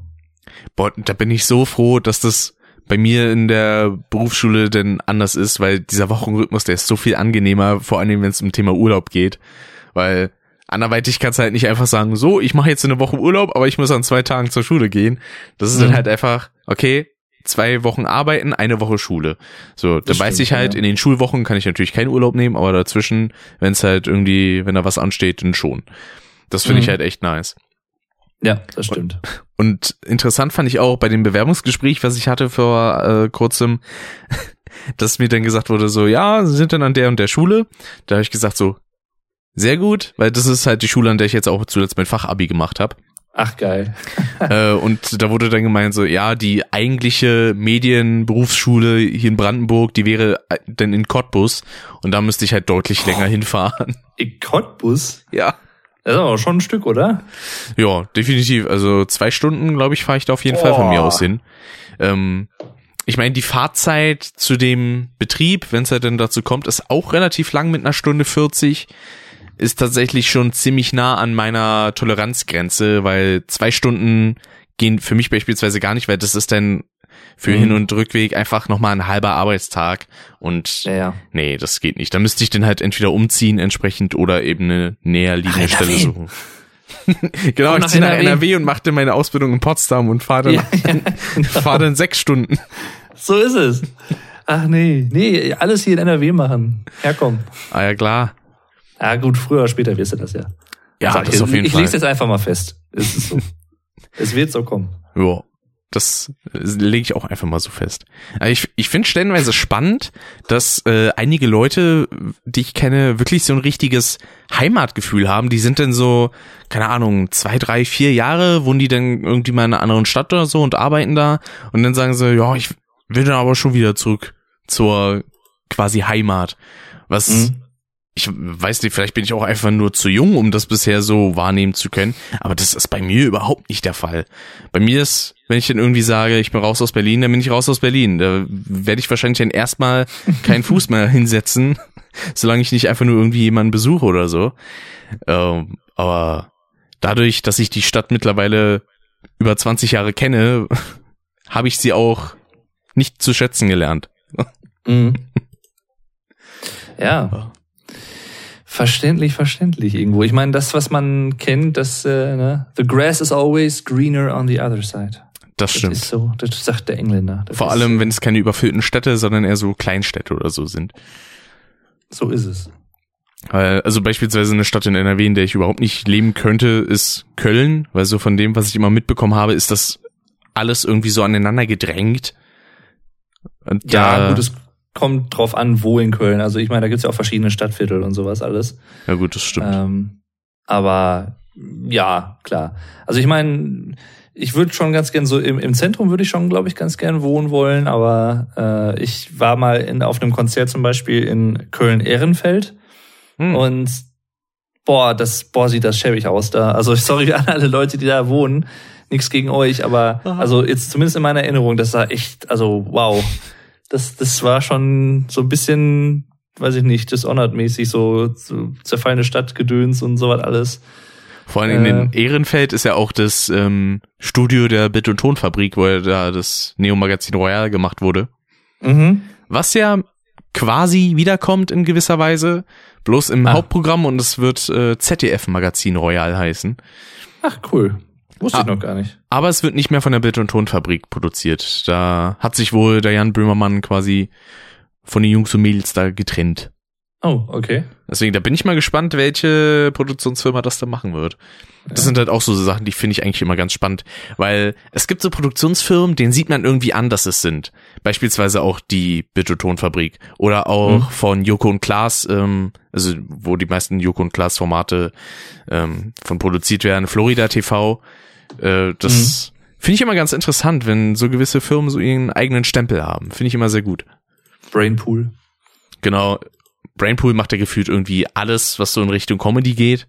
Boah, da bin ich so froh, dass das bei mir in der Berufsschule denn anders ist, weil dieser Wochenrhythmus, der ist so viel angenehmer, vor allem wenn es um Thema Urlaub geht. Weil anderweitig kannst du halt nicht einfach sagen, so, ich mache jetzt eine Woche Urlaub, aber ich muss an zwei Tagen zur Schule gehen. Das ist mhm. dann halt einfach, okay, zwei Wochen arbeiten, eine Woche Schule. So, da weiß ich halt, ja. in den Schulwochen kann ich natürlich keinen Urlaub nehmen, aber dazwischen, wenn es halt irgendwie, wenn da was ansteht, dann schon. Das finde mhm. ich halt echt nice. Ja, das stimmt. Und, interessant fand ich auch bei dem Bewerbungsgespräch, was ich hatte vor äh, kurzem, dass mir dann gesagt wurde, so, ja, Sie sind dann an der und der Schule. Da habe ich gesagt, so, sehr gut, weil das ist halt die Schule, an der ich jetzt auch zuletzt mein Fachabi gemacht habe. Ach geil. äh, und da wurde dann gemeint so, ja, die eigentliche Medienberufsschule hier in Brandenburg, die wäre äh, dann in Cottbus und da müsste ich halt deutlich oh. länger hinfahren. In Cottbus? Ja. Das ist aber schon ein Stück, oder? Ja, definitiv. Also zwei Stunden, glaube ich, fahre ich da auf jeden oh. Fall von mir aus hin. Ähm, ich meine, die Fahrzeit zu dem Betrieb, wenn es halt dann dazu kommt, ist auch relativ lang mit einer Stunde 40 ist tatsächlich schon ziemlich nah an meiner Toleranzgrenze, weil zwei Stunden gehen für mich beispielsweise gar nicht, weil das ist dann für mhm. Hin- und Rückweg einfach nochmal ein halber Arbeitstag und ja, ja. nee, das geht nicht. Da müsste ich dann halt entweder umziehen entsprechend oder eben eine näher liegende Ach, Stelle suchen. genau, ich ziehe nach NRW. NRW und machte meine Ausbildung in Potsdam und fahre dann, ja, genau. fahr dann sechs Stunden. So ist es. Ach nee, nee, alles hier in NRW machen. Herkommen. Ah ja, klar. Ja, gut, früher oder später wirst du das ja. Ja, Sag das ich, auf jeden ich Fall. Ich lege jetzt einfach mal fest. Es so. es wird so kommen. Ja. Das lege ich auch einfach mal so fest. Ich, ich finde stellenweise spannend, dass äh, einige Leute, die ich kenne, wirklich so ein richtiges Heimatgefühl haben. Die sind dann so, keine Ahnung, zwei, drei, vier Jahre, wohnen die dann irgendwie mal in einer anderen Stadt oder so und arbeiten da. Und dann sagen sie, ja, ich will dann aber schon wieder zurück zur quasi Heimat. Was mhm ich weiß nicht, vielleicht bin ich auch einfach nur zu jung, um das bisher so wahrnehmen zu können, aber das ist bei mir überhaupt nicht der Fall. Bei mir ist, wenn ich dann irgendwie sage, ich bin raus aus Berlin, dann bin ich raus aus Berlin. Da werde ich wahrscheinlich dann erstmal keinen Fuß mehr hinsetzen, solange ich nicht einfach nur irgendwie jemanden besuche oder so. Ähm, aber dadurch, dass ich die Stadt mittlerweile über 20 Jahre kenne, habe ich sie auch nicht zu schätzen gelernt. Mhm. Ja. Verständlich, verständlich irgendwo. Ich meine, das, was man kennt, das, äh, ne? The grass is always greener on the other side. Das, das stimmt. Ist so, das sagt der Engländer. Das Vor allem, wenn es keine überfüllten Städte, sondern eher so Kleinstädte oder so sind. So ist es. Also beispielsweise eine Stadt in NRW, in der ich überhaupt nicht leben könnte, ist Köln, weil so von dem, was ich immer mitbekommen habe, ist das alles irgendwie so aneinander gedrängt. Und ja, gut, es kommt drauf an, wo in Köln. Also ich meine, da gibt's ja auch verschiedene Stadtviertel und sowas alles. Ja gut, das stimmt. Ähm, Aber ja, klar. Also ich meine, ich würde schon ganz gern so im, im Zentrum würde ich schon, glaube ich, ganz gern wohnen wollen, aber äh, ich war mal in, auf einem Konzert zum Beispiel in Köln-Ehrenfeld hm. und boah, das, boah, sieht das schäbig aus da. Also sorry an alle Leute, die da wohnen. Nichts gegen euch, aber Aha. also jetzt zumindest in meiner Erinnerung, das war echt, also wow. Das, das war schon so ein bisschen, weiß ich nicht, Dishonored-mäßig, so, so zerfallene Stadtgedöns und sowas alles. Vor allem äh, in Ehrenfeld ist ja auch das ähm, Studio der Bild- und Tonfabrik, wo ja da das Neo-Magazin Royal gemacht wurde. Mhm. Was ja quasi wiederkommt in gewisser Weise, bloß im ah. Hauptprogramm und es wird äh, ZDF-Magazin Royal heißen. Ach, cool. Wusste ah, ich noch gar nicht. Aber es wird nicht mehr von der Bild- und Tonfabrik produziert. Da hat sich wohl der Jan Böhmermann quasi von den Jungs und Mädels da getrennt. Oh, okay. Deswegen, da bin ich mal gespannt, welche Produktionsfirma das da machen wird. Das ja. sind halt auch so Sachen, die finde ich eigentlich immer ganz spannend, weil es gibt so Produktionsfirmen, denen sieht man irgendwie an, dass es sind. Beispielsweise auch die Bittotonfabrik oder auch mhm. von Joko und Klaas, ähm, also wo die meisten Joko und Klaas Formate ähm, von produziert werden, Florida TV. Äh, das mhm. finde ich immer ganz interessant, wenn so gewisse Firmen so ihren eigenen Stempel haben. Finde ich immer sehr gut. Brainpool. Genau, Brainpool macht ja gefühlt irgendwie alles, was so in Richtung Comedy geht.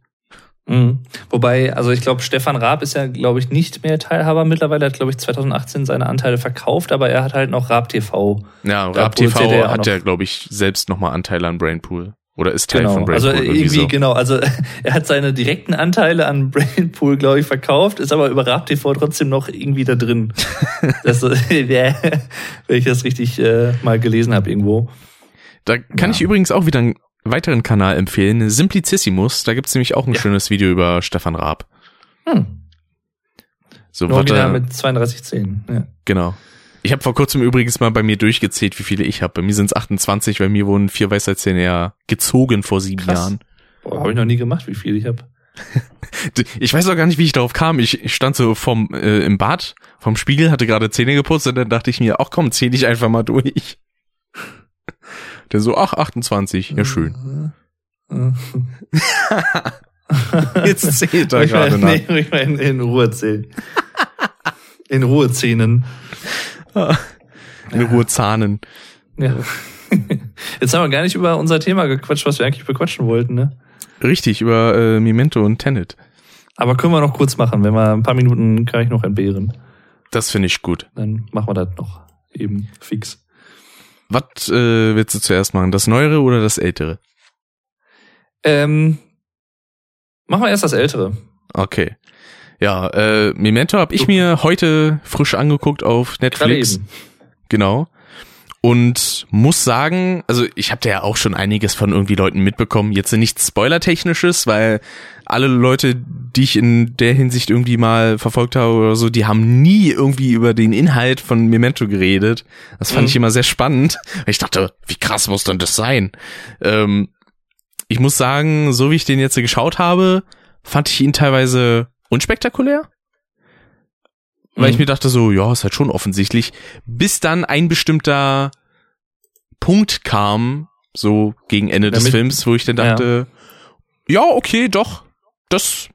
Mhm. Wobei, also ich glaube, Stefan Raab ist ja, glaube ich, nicht mehr Teilhaber mittlerweile. Er hat, glaube ich, 2018 seine Anteile verkauft, aber er hat halt noch Raab TV. Ja, Raab TV hat ja, glaube ich, selbst nochmal Anteile an Brainpool. Oder ist Teil genau. von Brainpool. Also irgendwie, irgendwie so. genau. Also er hat seine direkten Anteile an Brainpool, glaube ich, verkauft, ist aber über Raab TV trotzdem noch irgendwie da drin. das, wenn ich das richtig äh, mal gelesen habe irgendwo. Da kann ja. ich übrigens auch wieder einen weiteren Kanal empfehlen, Simplicissimus. Da gibt's nämlich auch ein ja. schönes Video über Stefan Raab. Hm. So, Original mit 3210. Ja. Genau. Ich habe vor kurzem übrigens mal bei mir durchgezählt, wie viele ich habe. Bei mir sind's 28, weil mir wurden vier Weisheitszähne ja gezogen vor sieben Krass. Jahren. Boah, habe ich noch nie gemacht, wie viel ich habe. ich weiß auch gar nicht, wie ich darauf kam. Ich stand so vom äh, im Bad, vom Spiegel, hatte gerade Zähne geputzt und dann dachte ich mir, ach komm, zähl dich einfach mal durch. Der so, ach, 28, ja schön. Jetzt zählt er gerade nach. Nee, ich meine in Ruhe zählen. In Ruhe zähnen. In Ruhe zahnen. Ja. Jetzt haben wir gar nicht über unser Thema gequatscht, was wir eigentlich bequatschen wollten, ne? Richtig, über äh, Memento und Tenet. Aber können wir noch kurz machen, wenn wir ein paar Minuten kann ich noch entbehren. Das finde ich gut. Dann machen wir das noch eben fix. Was äh, willst du zuerst machen? Das Neuere oder das Ältere? Ähm, machen wir erst das Ältere. Okay. Ja, äh, Memento habe ich mir heute frisch angeguckt auf Netflix. Genau. Und muss sagen, also ich habe da ja auch schon einiges von irgendwie Leuten mitbekommen. Jetzt nichts Spoiler-technisches, weil alle Leute, die ich in der Hinsicht irgendwie mal verfolgt habe oder so, die haben nie irgendwie über den Inhalt von Memento geredet. Das fand mhm. ich immer sehr spannend. Ich dachte, wie krass muss denn das sein? Ähm, ich muss sagen, so wie ich den jetzt geschaut habe, fand ich ihn teilweise unspektakulär. Weil ich mhm. mir dachte so, ja, ist halt schon offensichtlich. Bis dann ein bestimmter Punkt kam, so gegen Ende Damit, des Films, wo ich dann dachte, ja. ja, okay, doch, das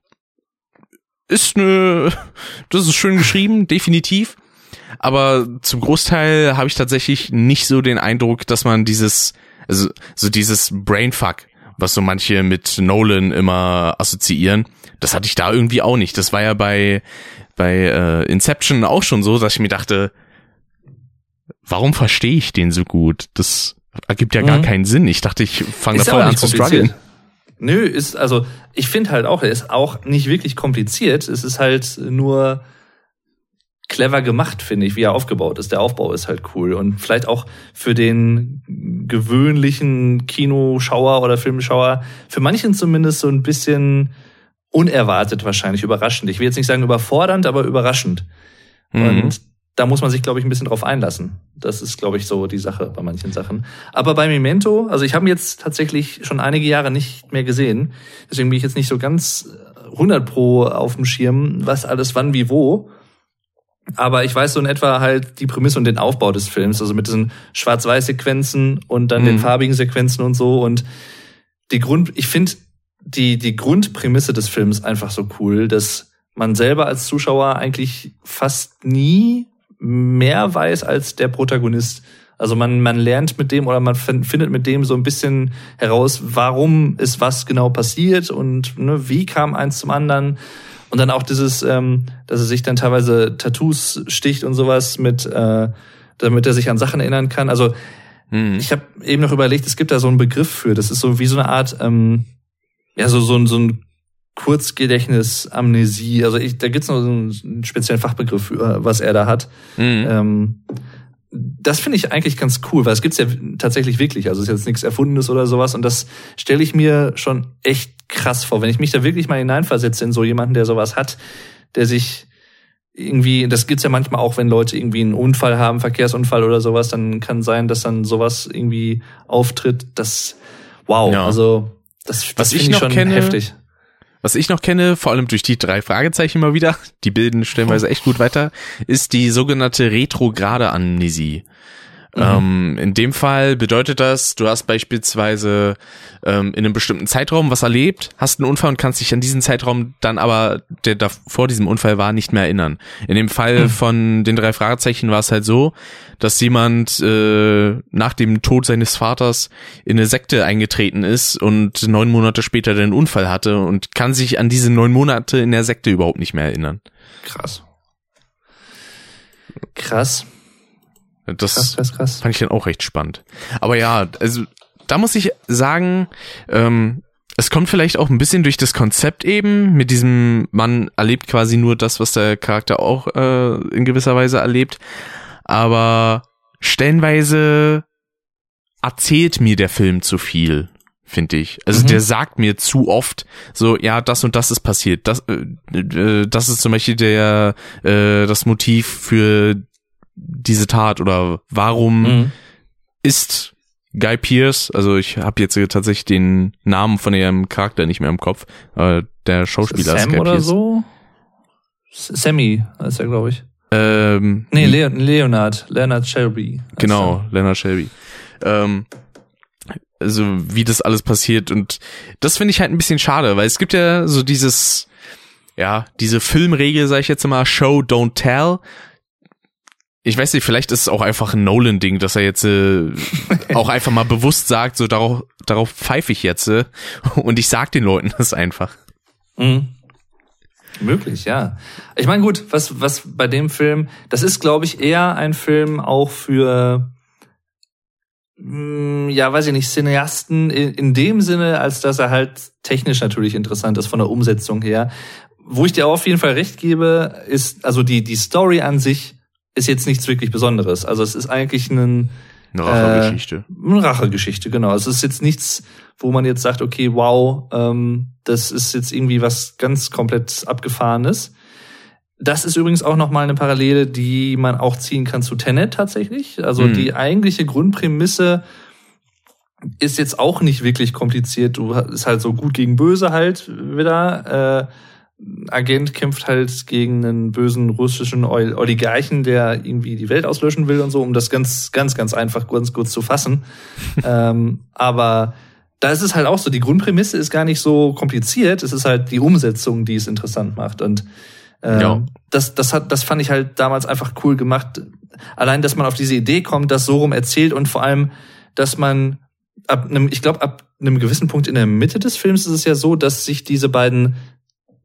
ist eine, das ist schön geschrieben, definitiv. Aber zum Großteil habe ich tatsächlich nicht so den Eindruck, dass man dieses, also so dieses Brainfuck, was so manche mit Nolan immer assoziieren, das hatte ich da irgendwie auch nicht. Das war ja bei bei äh, Inception auch schon so, dass ich mir dachte, warum verstehe ich den so gut? Das ergibt ja gar mhm. keinen Sinn. Ich dachte, ich fange da voll an zu strugglen. Nö, ist, also, ich finde halt auch, er ist auch nicht wirklich kompliziert. Es ist halt nur clever gemacht, finde ich, wie er aufgebaut ist. Der Aufbau ist halt cool und vielleicht auch für den gewöhnlichen Kinoschauer oder Filmschauer, für manchen zumindest so ein bisschen unerwartet wahrscheinlich, überraschend. Ich will jetzt nicht sagen überfordernd, aber überraschend. Mhm. Und da muss man sich, glaube ich, ein bisschen drauf einlassen. Das ist, glaube ich, so die Sache bei manchen Sachen. Aber bei Memento, also ich habe ihn jetzt tatsächlich schon einige Jahre nicht mehr gesehen. Deswegen bin ich jetzt nicht so ganz 100 pro auf dem Schirm, was alles wann wie wo. Aber ich weiß so in etwa halt die Prämisse und den Aufbau des Films, also mit diesen Schwarz-Weiß-Sequenzen und dann mhm. den farbigen Sequenzen und so. Und die Grund, ich finde, die, die Grundprämisse des Films einfach so cool, dass man selber als Zuschauer eigentlich fast nie mehr weiß als der Protagonist. Also man, man lernt mit dem oder man findet mit dem so ein bisschen heraus, warum ist was genau passiert und ne, wie kam eins zum anderen. Und dann auch dieses, ähm, dass er sich dann teilweise Tattoos sticht und sowas mit, äh, damit er sich an Sachen erinnern kann. Also mhm. ich habe eben noch überlegt, es gibt da so einen Begriff für. Das ist so wie so eine Art, ähm, ja, so, so, so ein Kurzgedächtnis-Amnesie. Also ich, da gibt's noch so einen speziellen Fachbegriff für, was er da hat. Mhm. Ähm, das finde ich eigentlich ganz cool, weil es gibt's ja tatsächlich wirklich. Also es ist jetzt nichts Erfundenes oder sowas. Und das stelle ich mir schon echt krass vor, wenn ich mich da wirklich mal hineinversetze in so jemanden, der sowas hat, der sich irgendwie, das gibt's ja manchmal auch, wenn Leute irgendwie einen Unfall haben, Verkehrsunfall oder sowas, dann kann sein, dass dann sowas irgendwie auftritt. Das, wow, ja. also das, das Was ich noch schon kenne, heftig. Was ich noch kenne, vor allem durch die drei Fragezeichen mal wieder, die bilden stellenweise echt gut weiter, ist die sogenannte retrograde Amnesie. Mhm. Ähm, in dem Fall bedeutet das, du hast beispielsweise ähm, in einem bestimmten Zeitraum was erlebt, hast einen Unfall und kannst dich an diesen Zeitraum dann aber, der da vor diesem Unfall war, nicht mehr erinnern. In dem Fall mhm. von den drei Fragezeichen war es halt so, dass jemand äh, nach dem Tod seines Vaters in eine Sekte eingetreten ist und neun Monate später den Unfall hatte und kann sich an diese neun Monate in der Sekte überhaupt nicht mehr erinnern. Krass. Krass. Das krass, krass, krass. fand ich dann auch recht spannend. Aber ja, also da muss ich sagen, ähm, es kommt vielleicht auch ein bisschen durch das Konzept eben, mit diesem, man erlebt quasi nur das, was der Charakter auch äh, in gewisser Weise erlebt. Aber stellenweise erzählt mir der Film zu viel, finde ich. Also mhm. der sagt mir zu oft so, ja, das und das ist passiert. Das, äh, äh, das ist zum Beispiel der äh, das Motiv für diese Tat oder warum mhm. ist Guy Pierce, also ich habe jetzt tatsächlich den Namen von ihrem Charakter nicht mehr im Kopf, äh, der Schauspieler Sam ist Guy oder Pierce. so? Sammy ist er, glaube ich. Ähm, nee, Leon, Leonard, Leonard Shelby. Genau, Leonard Shelby. Ähm, also wie das alles passiert und das finde ich halt ein bisschen schade, weil es gibt ja so dieses, ja, diese Filmregel, sag ich jetzt mal, Show, don't tell ich weiß nicht, vielleicht ist es auch einfach ein Nolan-Ding, dass er jetzt äh, auch einfach mal bewusst sagt, so darauf, darauf pfeife ich jetzt äh, und ich sag den Leuten das einfach. Mhm. Möglich, ja. Ich meine, gut, was, was bei dem Film, das ist, glaube ich, eher ein Film auch für, mh, mm, ja, weiß ich nicht, Cineasten in, in dem Sinne, als dass er halt technisch natürlich interessant ist von der Umsetzung her. Wo ich dir auf jeden Fall recht gebe, ist, also die, die Story an sich ist jetzt nichts wirklich Besonderes. Also es ist eigentlich ein, eine Rachegeschichte. Äh, eine Rachegeschichte, genau. Es ist jetzt nichts, wo man jetzt sagt, okay, wow, ähm, das ist jetzt irgendwie was ganz komplett abgefahrenes. Das ist übrigens auch nochmal eine Parallele, die man auch ziehen kann zu Tenet tatsächlich. Also hm. die eigentliche Grundprämisse ist jetzt auch nicht wirklich kompliziert. Du ist halt so gut gegen böse halt wieder. Äh, Agent kämpft halt gegen einen bösen russischen Oligarchen, der irgendwie die Welt auslöschen will und so, um das ganz, ganz, ganz einfach ganz kurz zu fassen. ähm, aber da ist es halt auch so, die Grundprämisse ist gar nicht so kompliziert, es ist halt die Umsetzung, die es interessant macht. Und ähm, ja. das, das hat, das fand ich halt damals einfach cool gemacht. Allein, dass man auf diese Idee kommt, das so rum erzählt und vor allem, dass man ab einem, ich glaube, ab einem gewissen Punkt in der Mitte des Films ist es ja so, dass sich diese beiden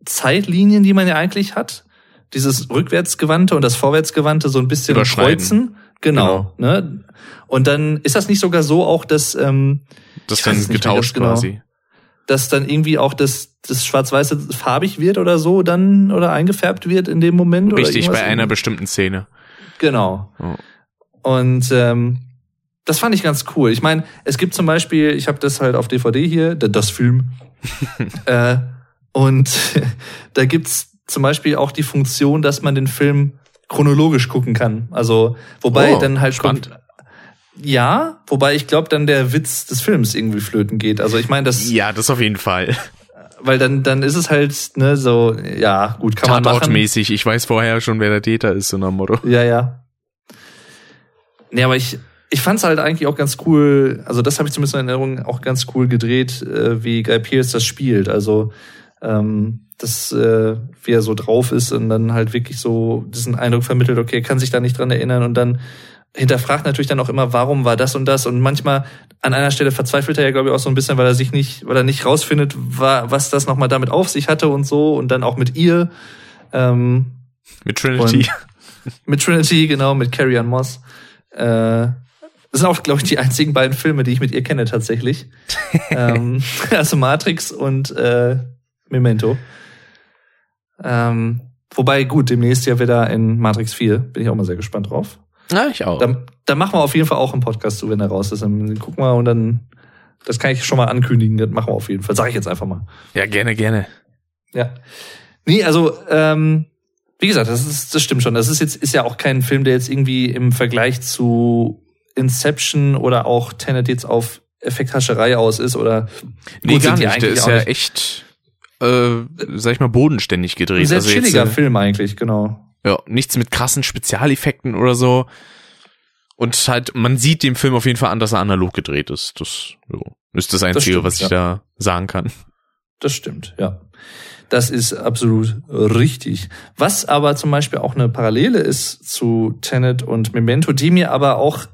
Zeitlinien, die man ja eigentlich hat, dieses rückwärtsgewandte und das vorwärtsgewandte so ein bisschen kreuzen. Genau, genau. Ne? Und dann ist das nicht sogar so auch, dass ähm, das dann getauscht genau, quasi. Dass dann irgendwie auch das, das Schwarz-Weiße farbig wird oder so dann oder eingefärbt wird in dem Moment. Richtig, bei einer bestimmten Szene. Genau. Oh. Und ähm, das fand ich ganz cool. Ich meine, es gibt zum Beispiel, ich habe das halt auf DVD hier, das Film. äh, und da gibt's zum Beispiel auch die Funktion, dass man den Film chronologisch gucken kann. Also, wobei oh, dann halt spannend. Ja, wobei ich glaube, dann der Witz des Films irgendwie flöten geht. Also ich meine, das. Ja, das auf jeden Fall. Weil dann, dann ist es halt, ne, so, ja, gut, kann man machen. Tatortmäßig, ich weiß vorher schon, wer der Täter ist, so nach Motto. Ja, ja. Nee, aber ich, ich fand es halt eigentlich auch ganz cool, also das habe ich zumindest in Erinnerung auch ganz cool gedreht, äh, wie Guy Pearce das spielt. Also ähm, das, äh, wie er so drauf ist und dann halt wirklich so diesen Eindruck vermittelt, okay, kann sich da nicht dran erinnern und dann hinterfragt natürlich dann auch immer, warum war das und das und manchmal an einer Stelle verzweifelt er ja, glaube ich, auch so ein bisschen, weil er sich nicht, weil er nicht rausfindet, was das nochmal damit auf sich hatte und so und dann auch mit ihr. Ähm, mit Trinity. Mit Trinity, genau, mit Carrie Ann Moss. Äh, das sind auch, glaube ich, die einzigen beiden Filme, die ich mit ihr kenne tatsächlich. ähm, also Matrix und äh, Memento. Ähm, wobei, gut, demnächst ja wieder in Matrix 4. Bin ich auch mal sehr gespannt drauf. Ja, ich auch. Da, da machen wir auf jeden Fall auch einen Podcast zu, wenn er raus ist. Dann gucken wir und dann, das kann ich schon mal ankündigen, das machen wir auf jeden Fall. Sag ich jetzt einfach mal. Ja, gerne, gerne. Ja. Nee, also, ähm, wie gesagt, das ist, das stimmt schon. Das ist jetzt, ist ja auch kein Film, der jetzt irgendwie im Vergleich zu Inception oder auch Tenet jetzt auf Effekthascherei aus ist oder nee, gut, gar nicht. Der ist ja nicht. echt, äh, sag ich mal, bodenständig gedreht. Ein sehr also chilliger jetzt, äh, Film eigentlich, genau. Ja, nichts mit krassen Spezialeffekten oder so. Und halt, man sieht dem Film auf jeden Fall an, dass er analog gedreht ist. Das jo, ist das Einzige, das stimmt, was ich ja. da sagen kann. Das stimmt, ja. Das ist absolut richtig. Was aber zum Beispiel auch eine Parallele ist zu Tenet und Memento, die mir aber auch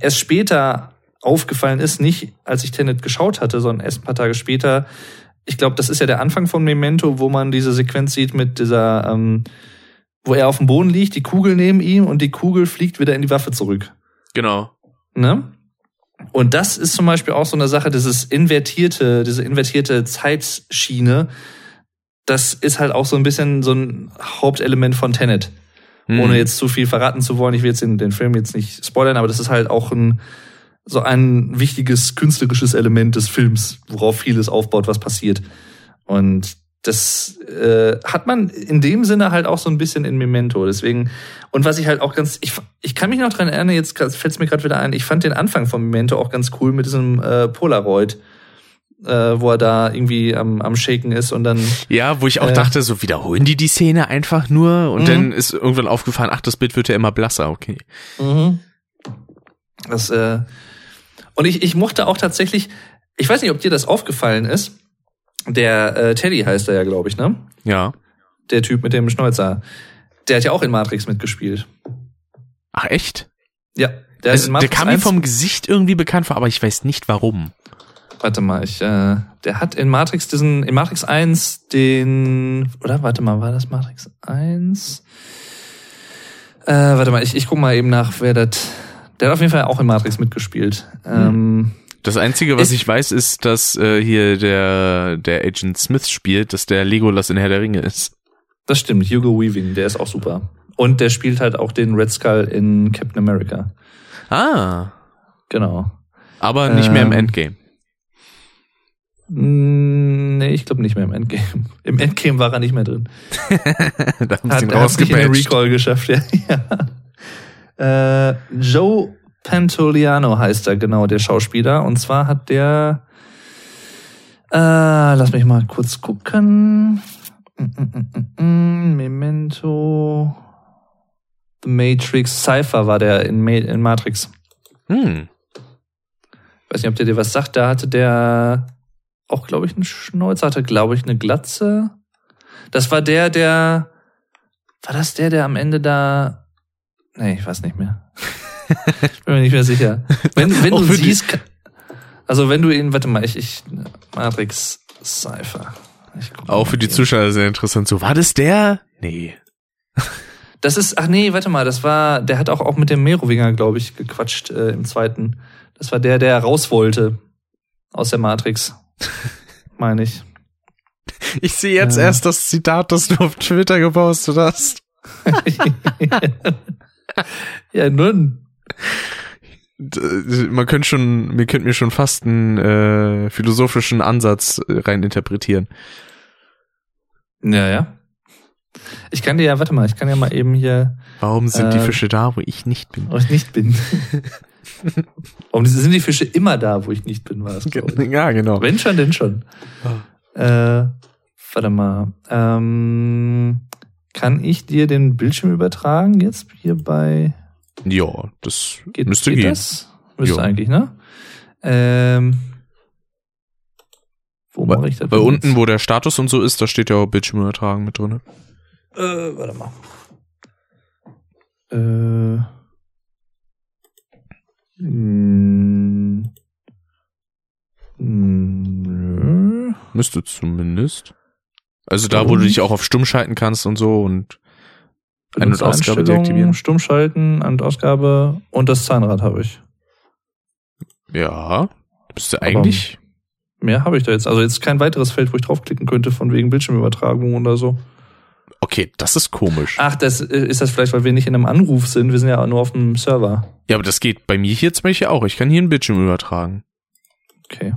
erst später aufgefallen ist, nicht als ich Tenet geschaut hatte, sondern erst ein paar Tage später. Ich glaube, das ist ja der Anfang von Memento, wo man diese Sequenz sieht mit dieser, ähm, wo er auf dem Boden liegt, die Kugel neben ihm und die Kugel fliegt wieder in die Waffe zurück. Genau. Ne? Und das ist zum Beispiel auch so eine Sache, dieses invertierte, diese invertierte Zeitschiene, das ist halt auch so ein bisschen so ein Hauptelement von Tenet. Mhm. Ohne jetzt zu viel verraten zu wollen. Ich will jetzt den, den Film jetzt nicht spoilern, aber das ist halt auch ein, so ein wichtiges künstlerisches Element des Films, worauf vieles aufbaut, was passiert. Und das äh, hat man in dem Sinne halt auch so ein bisschen in Memento. Deswegen, und was ich halt auch ganz, ich, ich kann mich noch dran erinnern, jetzt fällt es mir gerade wieder ein, ich fand den Anfang von Memento auch ganz cool mit diesem äh, Polaroid äh, wo er da irgendwie am, am Shaken ist und dann. Ja, wo ich auch äh, dachte, so wiederholen die die Szene einfach nur und mhm. dann ist irgendwann aufgefallen, ach, das Bild wird ja immer blasser, okay. Mhm. Das, äh, und ich, ich mochte auch tatsächlich, ich weiß nicht, ob dir das aufgefallen ist, der äh, Teddy heißt er ja, glaube ich, ne? Ja. Der Typ mit dem Schnäuzer. Der hat ja auch in Matrix mitgespielt. Ach, echt? Ja. Der, also, der kam mir vom Gesicht irgendwie bekannt vor, aber ich weiß nicht warum warte mal, ich, äh, der hat in Matrix diesen, in Matrix 1 den, oder warte mal, war das Matrix 1? Äh, warte mal, ich, ich guck mal eben nach, wer das, der hat auf jeden Fall auch in Matrix mitgespielt. Hm. Ähm, das Einzige, was ich weiß, ist, dass äh, hier der, der Agent Smith spielt, dass der Legolas in Herr der Ringe ist. Das stimmt, Hugo Weaving, der ist auch super. Und der spielt halt auch den Red Skull in Captain America. Ah. Genau. Aber nicht ähm, mehr im ähm, Endgame. Hm, nee, ich glaube nicht mehr im Endgame. Im Endgame war er nicht mehr drin. da haben sie ihn rausgepatcht. Hat Recall geschafft, ja. ja. Äh, Joe Pantoliano heißt er, genau, der Schauspieler. Und zwar hat der, äh, lass mich mal kurz gucken. Mm, mm, mm, Memento, The Matrix, Cypher war der in, Ma in Matrix. Hm. weiß nicht, ob der dir was sagt. Da hatte der auch, glaube ich, einen Schnäuzer, hatte, glaube ich, eine Glatze. Das war der, der. War das der, der am Ende da. Nee, ich weiß nicht mehr. ich bin mir nicht mehr sicher. Wenn, wenn du siehst. Also wenn du ihn, warte mal, ich, ich Matrix Cypher. Auch für die Zuschauer sehr interessant. So, war das der? Nee. Das ist, ach nee, warte mal, das war, der hat auch, auch mit dem Merowinger, glaube ich, gequatscht äh, im zweiten. Das war der, der raus wollte aus der Matrix. Meine ich. Ich sehe jetzt ja. erst das Zitat, das du auf Twitter gepostet hast. ja, nun. Man könnte schon, wir könnten mir schon fast einen äh, philosophischen Ansatz äh, rein interpretieren. Ja, ja. Ich kann dir ja, warte mal, ich kann ja mal eben hier. Warum sind äh, die Fische da, wo ich nicht bin? Wo ich nicht bin. Warum sind die Fische immer da, wo ich nicht bin, war es, Ja, genau. Wenn schon, denn schon. Oh. Äh, warte mal. Ähm, kann ich dir den Bildschirm übertragen jetzt hier bei? Ja, das geht, müsste geht gehen. Das? Müsste Jo. eigentlich, ne? Ähm, wo Bei, mache ich das? bei unten, jetzt? wo der Status und so ist, da steht ja auch Bildschirm übertragen mit drin. Äh, warte mal. Äh. Mh, mh, Müsste zumindest. Also da, wo du dich auch auf Stumm schalten kannst und so und Ein- und Ausgabe deaktivieren. Stummschalten, An- und Ausgabe und das Zahnrad habe ich. ja, müsste eigentlich. Mehr habe ich da jetzt. Also jetzt kein weiteres Feld, wo ich draufklicken könnte, von wegen Bildschirmübertragung oder so. Okay, das ist komisch. Ach, das äh, ist das vielleicht, weil wir nicht in einem Anruf sind. Wir sind ja nur auf dem Server. Ja, aber das geht bei mir hier zum Beispiel auch. Ich kann hier einen Bildschirm übertragen. Okay.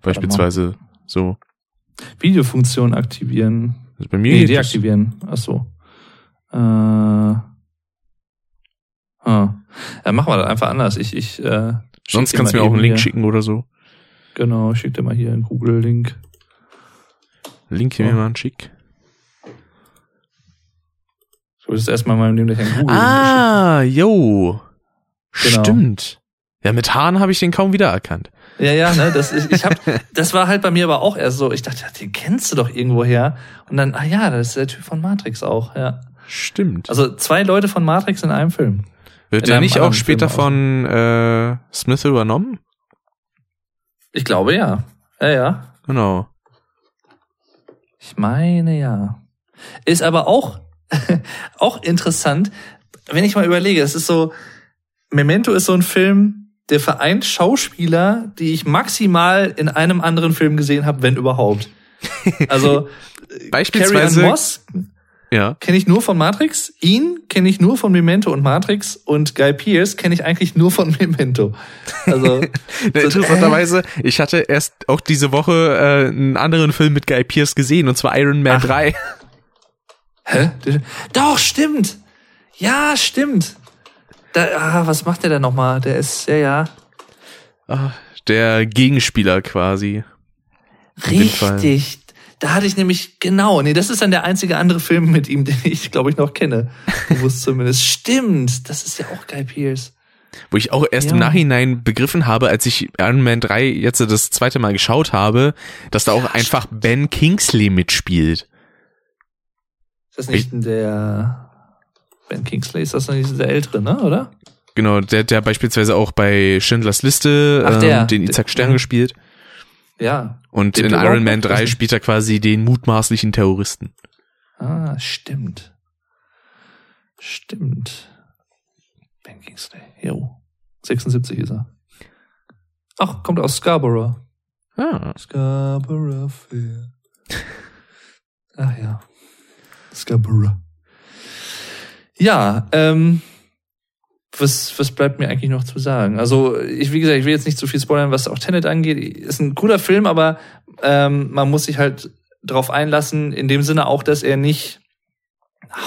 Beispielsweise so. Videofunktion aktivieren. Also bei mir Nee, deaktivieren. Ach so. Äh, ah. Ja, machen wir das einfach anders. Ich, ich, äh, Sonst kannst du mir auch einen Link hier- schicken oder so. Genau, ich schick dir mal hier einen Google-Link. Link hier Oh. mir mal einen schick. Ich wollte jetzt erstmal mal nehmen, einen Google. Ah, yo. Genau. Stimmt. Ja, mit Haaren habe ich den kaum wiedererkannt. Ja, ja, ne, das ist, ich hab, das war halt bei mir aber auch erst so, ich dachte, den kennst du doch irgendwo her. Und dann, ah ja, das ist der Typ von Matrix auch, ja. Stimmt. Also zwei Leute von Matrix in einem Film. Wird in der nicht auch später Film von äh, Smith übernommen? Ich glaube ja. Ja, ja. Genau. Ich meine ja. Ist aber auch, auch interessant, wenn ich mal überlege, es ist so, Memento ist so ein Film, der vereint Schauspieler, die ich maximal in einem anderen Film gesehen habe, wenn überhaupt. Also Carrie Beispielsweise. Moss Ja. kenne ich nur von Matrix, ihn kenne ich nur von Memento und Matrix und Guy Pearce kenne ich eigentlich nur von Memento. Also Ne, Interessanterweise, ich hatte erst auch diese Woche äh, einen anderen Film mit Guy Pearce gesehen, und zwar Iron Man Ach. 3. Hä? Doch, stimmt. Ja, stimmt. Da, ah, was macht der da nochmal? Der ist, ja, ja. Ah, Der Gegenspieler quasi. Richtig. Da hatte ich nämlich, genau, nee, das ist dann der einzige andere Film mit ihm, den ich, glaube ich, noch kenne. Bewusst zumindest. Stimmt. Das ist ja auch Guy Pearce. Wo ich auch erst im Ja. Nachhinein begriffen habe, als ich Iron Man 3 jetzt das zweite Mal geschaut habe, dass da auch einfach Ben Kingsley mitspielt. Ist das nicht der Ben Kingsley? Ist das nicht der ältere, ne, oder? Genau, der, der beispielsweise auch bei Schindlers Liste Ach, ähm, der. den Isaac Stern Mhm. gespielt. Ja. Und in Iron Man nicht 3 wissen. spielt er quasi den mutmaßlichen Terroristen. Ah, stimmt. Stimmt. Ben Kingsley. Jo. 76 ist er. Ach, kommt aus Scarborough. Ah. Scarborough Fair. Ach ja. Scarborough. Ja, ähm, was, was bleibt mir eigentlich noch zu sagen? Also, ich, wie gesagt, ich will jetzt nicht zu viel spoilern, was auch Tenet angeht. Ist ein cooler Film, aber ähm, man muss sich halt drauf einlassen, in dem Sinne auch, dass er nicht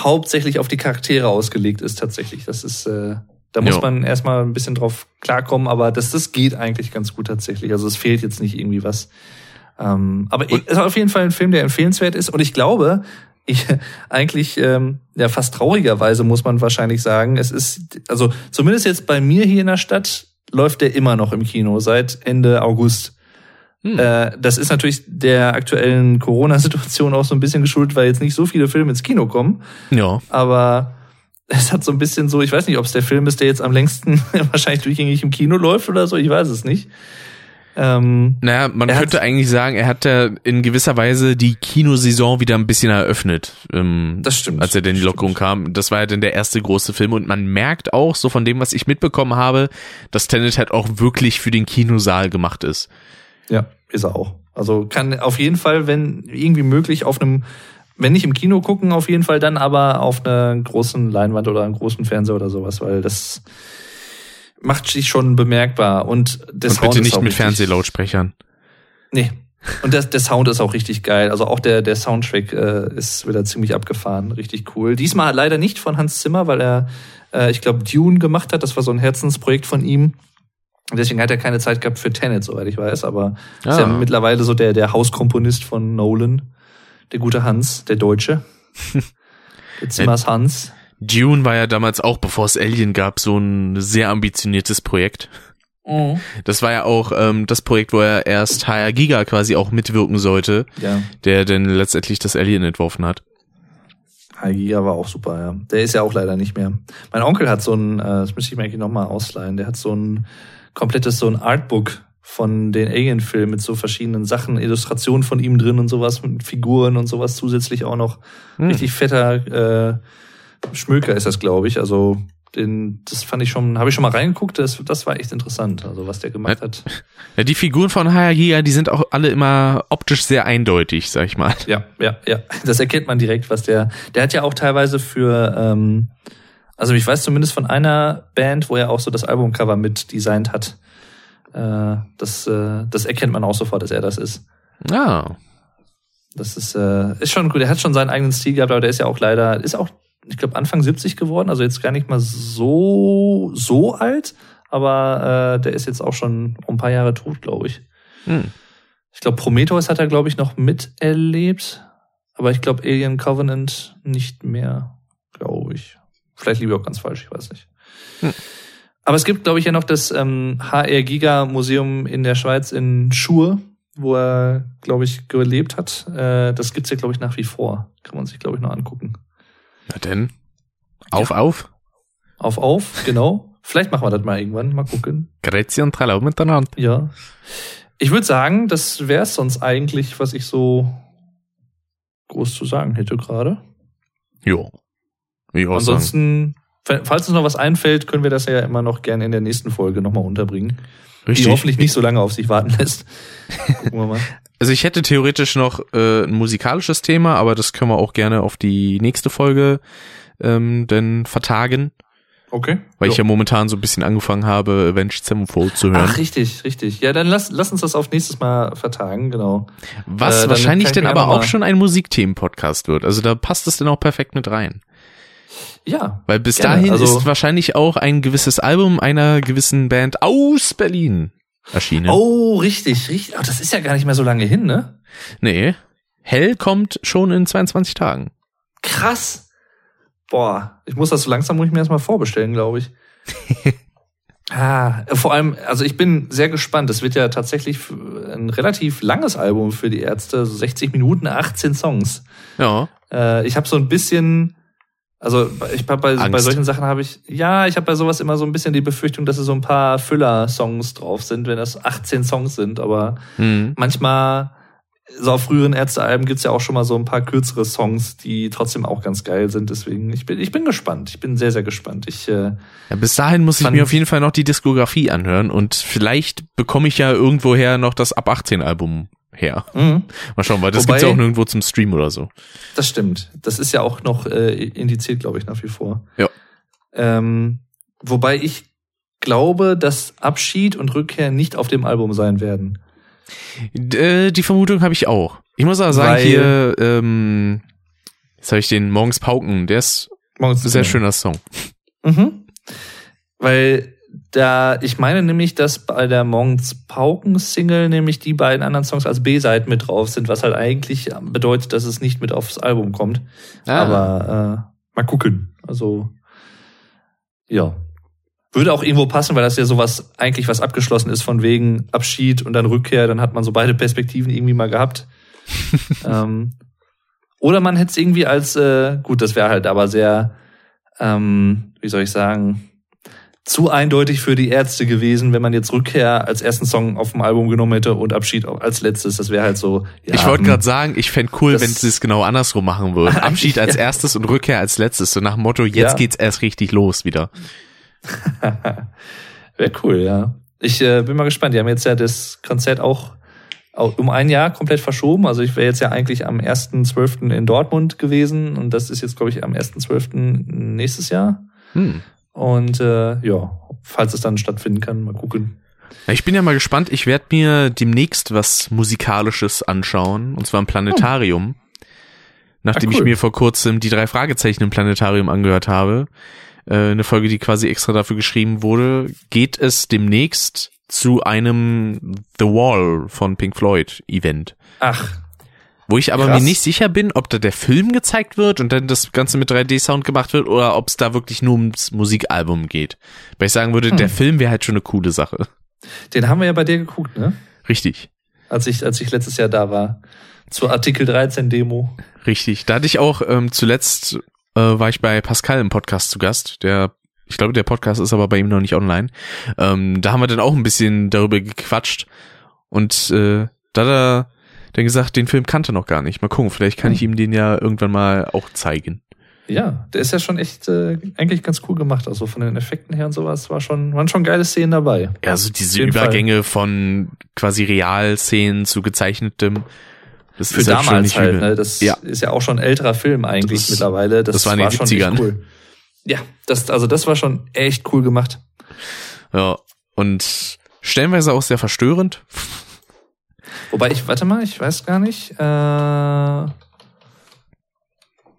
hauptsächlich auf die Charaktere ausgelegt ist, tatsächlich. Das ist, äh, da muss Jo. man erstmal ein bisschen drauf klarkommen, aber das, das geht eigentlich ganz gut tatsächlich. Also es fehlt jetzt nicht irgendwie was. Ähm, aber es ist auf jeden Fall ein Film, der empfehlenswert ist. Und ich glaube, ich eigentlich ähm, ja fast traurigerweise muss man wahrscheinlich sagen, es ist also zumindest jetzt bei mir hier in der Stadt läuft der immer noch im Kino seit Ende August. Hm. Äh, das ist natürlich der aktuellen Corona-Situation auch so ein bisschen geschuldet, weil jetzt nicht so viele Filme ins Kino kommen. Ja. Aber es hat so ein bisschen so, ich weiß nicht, ob es der Film ist, der jetzt am längsten wahrscheinlich durchgängig im Kino läuft oder so, ich weiß es nicht. Ähm, Naja, man könnte eigentlich sagen, er hat ja in gewisser Weise die Kinosaison wieder ein bisschen eröffnet. Ähm, das stimmt. als er denn die Lockerung kam. Das war ja dann der erste große Film und man merkt auch, so von dem, was ich mitbekommen habe, dass Tenet halt auch wirklich für den Kinosaal gemacht ist. Ja, ist er auch. Also kann auf jeden Fall, wenn irgendwie möglich, auf einem, wenn nicht im Kino gucken, auf jeden Fall dann aber auf einer großen Leinwand oder einem großen Fernseher oder sowas, weil das macht sich schon bemerkbar und der und Sound bitte nicht mit richtig- Fernsehlautsprechern. Nee. Und das, der Sound ist auch richtig geil. Also auch der, der Soundtrack äh, ist wieder ziemlich abgefahren, richtig cool. Diesmal leider nicht von Hans Zimmer, weil er, äh, ich glaube, Dune gemacht hat. Das war so ein Herzensprojekt von ihm. Deswegen hat er keine Zeit gehabt für Tenet, soweit ich weiß. Aber ist ja Ah. mittlerweile so der, der Hauskomponist von Nolan. Der gute Hans, der Deutsche. der Zimmers Hans. Dune war ja damals auch, bevor es Alien gab, so ein sehr ambitioniertes Projekt. Mhm. Das war ja auch ähm, das Projekt, wo er erst HR Giga quasi auch mitwirken sollte, ja. der dann letztendlich das Alien entworfen hat. HR Giga war auch super, ja. Der ist ja auch leider nicht mehr. Mein Onkel hat so ein, äh, das müsste ich mir eigentlich nochmal ausleihen, der hat so ein komplettes so ein Artbook von den Alien-Filmen mit so verschiedenen Sachen, Illustrationen von ihm drin und sowas, mit Figuren und sowas zusätzlich auch noch. Hm. Richtig fetter äh, Schmöker ist das, glaube ich. Also den, das fand ich schon, habe ich schon mal reingeguckt, das, das war echt interessant, also was der gemacht hat. Ja, die Figuren von Hayagiya, die sind auch alle immer optisch sehr eindeutig, sag ich mal. Ja, ja, ja. Das erkennt man direkt, was der, der hat ja auch teilweise für, ähm, also ich weiß zumindest von einer Band, wo er auch so das Albumcover mit designt hat. Äh, das, äh, das erkennt man auch sofort, dass er das ist. Ja. Das ist, äh, ist schon gut. Er hat schon seinen eigenen Stil gehabt, aber der ist ja auch leider, ist auch ich glaube, Anfang 70 geworden, also jetzt gar nicht mal so, so alt, aber äh, der ist jetzt auch schon ein paar Jahre tot, glaube ich. Hm. Ich glaube, Prometheus hat er, glaube ich, noch miterlebt, aber ich glaube, Alien Covenant nicht mehr, glaube ich. Vielleicht liebe ich auch ganz falsch, ich weiß nicht. Hm. Aber es gibt, glaube ich, ja noch das ähm, HR Giga Museum in der Schweiz in Schur, wo er, glaube ich, gelebt hat. Äh, das gibt's ja, glaube ich, nach wie vor. Kann man sich, glaube ich, noch angucken. Na denn. Auf, ja. auf. Auf, auf, genau. Vielleicht machen wir das mal irgendwann. Mal gucken. Grüezi und Trallau miteinander. Ja. Ich würde sagen, das wäre es sonst eigentlich, was ich so groß zu sagen hätte gerade. Jo. Ja, Ansonsten, sagen. falls uns noch was einfällt, können wir das ja immer noch gerne in der nächsten Folge nochmal unterbringen. Richtig. Die hoffentlich nicht so lange auf sich warten lässt. Gucken wir mal. Also ich hätte theoretisch noch äh, ein musikalisches Thema, aber das können wir auch gerne auf die nächste Folge ähm, denn vertagen. Okay. Weil jo. ich ja momentan so ein bisschen angefangen habe, Avenged Sevenfold zu hören. Ach, richtig, richtig. Ja, dann lass, lass uns das auf nächstes Mal vertagen, genau. Was äh, wahrscheinlich denn aber auch schon ein Musikthemen-Podcast wird. Also da passt es dann auch perfekt mit rein. Ja. Weil bis gerne. dahin also, ist wahrscheinlich auch ein gewisses Album einer gewissen Band aus Berlin erschienen. Oh, richtig, richtig. Oh, das ist ja gar nicht mehr so lange hin, ne? Nee. Hell kommt schon in 22 Tagen. Krass. Boah, ich muss das so langsam, muss ich mir erstmal vorbestellen, glaube ich. ah, vor allem, also ich bin sehr gespannt. Das wird ja tatsächlich ein relativ langes Album für die Ärzte, so 60 Minuten, 18 Songs. Ja. Äh, ich habe so ein bisschen also ich hab bei, bei solchen Sachen habe ich, ja, ich habe bei sowas immer so ein bisschen die Befürchtung, dass es so ein paar Füller-Songs drauf sind, wenn das 18 Songs sind. Aber mhm. manchmal, so auf früheren Ärztealben gibt's ja auch schon mal so ein paar kürzere Songs, die trotzdem auch ganz geil sind. Deswegen, ich bin, ich bin gespannt. Ich bin sehr, sehr gespannt. Ich, äh, ja, bis dahin muss ich mir auf jeden Fall noch die Diskografie anhören und vielleicht bekomme ich ja irgendwoher noch das Ab 18 Album her. Mhm. Mal schauen, weil das Wobei, gibt's ja auch nirgendwo zum Stream oder so. Das stimmt. Das ist ja auch noch äh, indiziert, glaube ich, nach wie vor. Ja. Ähm, wobei ich glaube, dass Abschied und Rückkehr nicht auf dem Album sein werden. D äh, die Vermutung habe ich auch. Ich muss aber sagen, weil, hier, ähm, jetzt habe ich den Morgens Pauken, der ist Morgens ein sehr schöner Song. Mhm. Weil da, ich meine nämlich, dass bei der Morgens Pauken Single nämlich die beiden anderen Songs als B-Seiten mit drauf sind, was halt eigentlich bedeutet, dass es nicht mit aufs Album kommt. Ah. Aber äh, mal gucken. Also ja, würde auch irgendwo passen, weil das ja sowas eigentlich was abgeschlossen ist von wegen Abschied und dann Rückkehr. Dann hat man so beide Perspektiven irgendwie mal gehabt. ähm, oder man hätte es irgendwie als äh, gut, das wäre halt aber sehr, ähm, wie soll ich sagen zu eindeutig für die Ärzte gewesen, wenn man jetzt Rückkehr als ersten Song auf dem Album genommen hätte und Abschied als letztes. Das wäre halt so. Ja, ich wollte hm. gerade sagen, ich fände cool, wenn sie es genau andersrum machen würden. Abschied als erstes und Rückkehr als letztes. So nach dem Motto, jetzt ja. geht's erst richtig los wieder. wäre cool, ja. Ich äh, bin mal gespannt. Die haben jetzt ja das Konzert auch um ein Jahr komplett verschoben. Also ich wäre jetzt ja eigentlich am 1.12. in Dortmund gewesen und das ist jetzt, glaube ich, am 1.12. nächstes Jahr. Hm. Und äh, ja, falls es dann stattfinden kann, mal gucken. Ich bin ja mal gespannt. Ich werde mir demnächst was Musikalisches anschauen, und zwar im Planetarium. Oh. Nachdem ah, cool. ich mir vor kurzem die drei Fragezeichen im Planetarium angehört habe, äh, eine Folge, die quasi extra dafür geschrieben wurde, geht es demnächst zu einem The Wall von Pink Floyd Event. Ach, wo ich aber Krass. mir nicht sicher bin, ob da der Film gezeigt wird und dann das Ganze mit 3D-Sound gemacht wird oder ob es da wirklich nur ums Musikalbum geht. Weil ich sagen würde, hm. der Film wäre halt schon eine coole Sache. Den haben wir ja bei dir geguckt, ne? Richtig. Als ich, als ich letztes Jahr da war. Zur Artikel 13 Demo. Richtig. Da hatte ich auch ähm, zuletzt äh, war ich bei Pascal im Podcast zu Gast. Der, ich glaube, der Podcast ist aber bei ihm noch nicht online. Ähm, da haben wir dann auch ein bisschen darüber gequatscht und äh, da hat er dann gesagt, den Film kannte noch gar nicht. Mal gucken, vielleicht kann ich ihm den ja irgendwann mal auch zeigen. Ja, der ist ja schon echt äh, eigentlich ganz cool gemacht. Also von den Effekten her und sowas war schon, waren schon geile Szenen dabei. Ja, so diese Übergänge Fall. von quasi Realszenen zu gezeichnetem. Das Für ist halt damals halt, ne? Das ja. ist ja auch schon ein älterer Film eigentlich das, mittlerweile. Das, das war, in den war 70ern. cool. Ja, das, also das war schon echt cool gemacht. Ja, und stellenweise auch sehr verstörend. Wobei ich, warte mal, ich weiß gar nicht. Äh,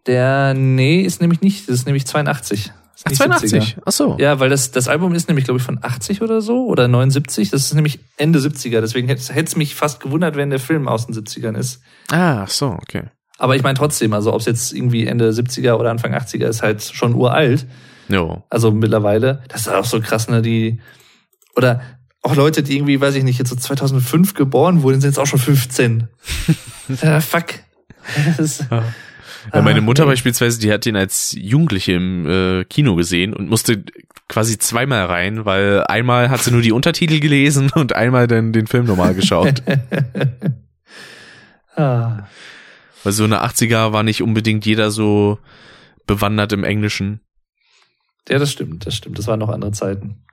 der, nee, ist nämlich nicht, das ist nämlich 82. Ach, 82? Ach so. Ja, weil das, das Album ist nämlich, glaube ich, von 80 oder so oder 79. Das ist nämlich Ende 70er. Deswegen hätte es mich fast gewundert, wenn der Film aus den 70ern ist. Ah, ach so, okay. Aber ich meine trotzdem, also ob es jetzt irgendwie Ende 70er oder Anfang 80er ist, halt schon uralt. Jo. Also mittlerweile. Das ist auch so krass, ne? Die, oder auch Leute, die irgendwie, weiß ich nicht, jetzt so 2005 geboren wurden, sind jetzt auch schon 15. äh, fuck. Das ist, ja. Ja, meine Mutter okay. beispielsweise, die hat den als Jugendliche im äh, Kino gesehen und musste quasi zweimal rein, weil einmal hat sie nur die Untertitel gelesen und einmal dann den Film nochmal geschaut. ah. Weil so eine 80er war nicht unbedingt jeder so bewandert im Englischen. Ja, das stimmt, das stimmt. Das waren noch andere Zeiten.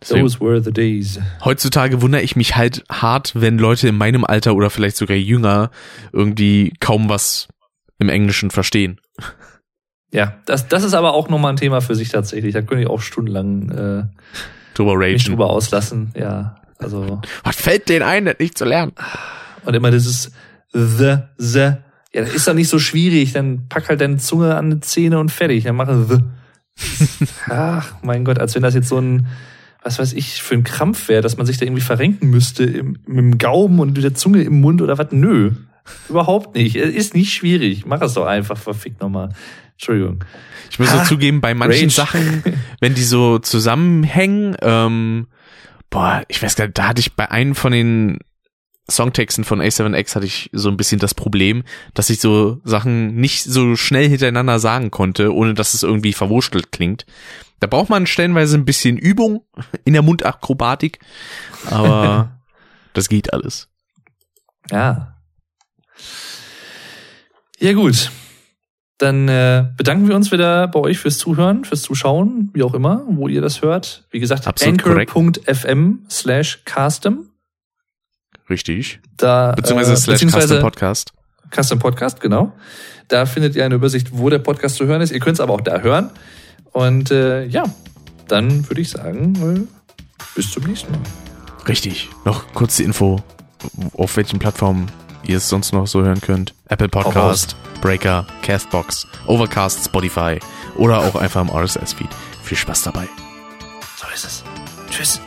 Those were the days. Heutzutage wundere ich mich halt hart, wenn Leute in meinem Alter oder vielleicht sogar jünger irgendwie kaum was im Englischen verstehen. Ja, das, das ist aber auch nochmal ein Thema für sich tatsächlich. Da könnte ich auch stundenlang äh, drüber ragen. Mich drüber auslassen. Ja, also. Was fällt denen ein, das nicht zu lernen? Und immer dieses the, the. Ja, das ist doch nicht so schwierig. Dann pack halt deine Zunge an die Zähne und fertig. Dann mache the. Ach, mein Gott, als wenn das jetzt so ein, was weiß ich, für ein Krampf wäre, dass man sich da irgendwie verrenken müsste im, mit dem Gaumen und mit der Zunge im Mund oder was. Nö. Überhaupt nicht. Es ist nicht schwierig. Mach es doch einfach, verfickt nochmal. Entschuldigung. Ich muss so zugeben, bei manchen Rage. Sachen, wenn die so zusammenhängen, ähm, boah, ich weiß gar nicht, da hatte ich bei einem von den Songtexten von A7X hatte ich so ein bisschen das Problem, dass ich so Sachen nicht so schnell hintereinander sagen konnte, ohne dass es irgendwie verwurschtelt klingt. Da braucht man stellenweise ein bisschen Übung in der Mundakrobatik, aber das geht alles. Ja, ja gut. Dann äh, bedanken wir uns wieder bei euch fürs Zuhören, fürs Zuschauen, wie auch immer, wo ihr das hört. Wie gesagt, anchor.fm slash custom. Richtig. Da, beziehungsweise äh, slash custom podcast. Custom Podcast, genau. Da findet ihr eine Übersicht, wo der Podcast zu hören ist. Ihr könnt es aber auch da hören. Und äh, ja, dann würde ich sagen, äh, bis zum nächsten Mal. Richtig. Noch kurz die Info, auf welchen Plattformen ihr es sonst noch so hören könnt. Apple Podcast, Breaker, Castbox, Overcast, Spotify oder auch einfach im RSS-Feed. Viel Spaß dabei. So ist es. Tschüss.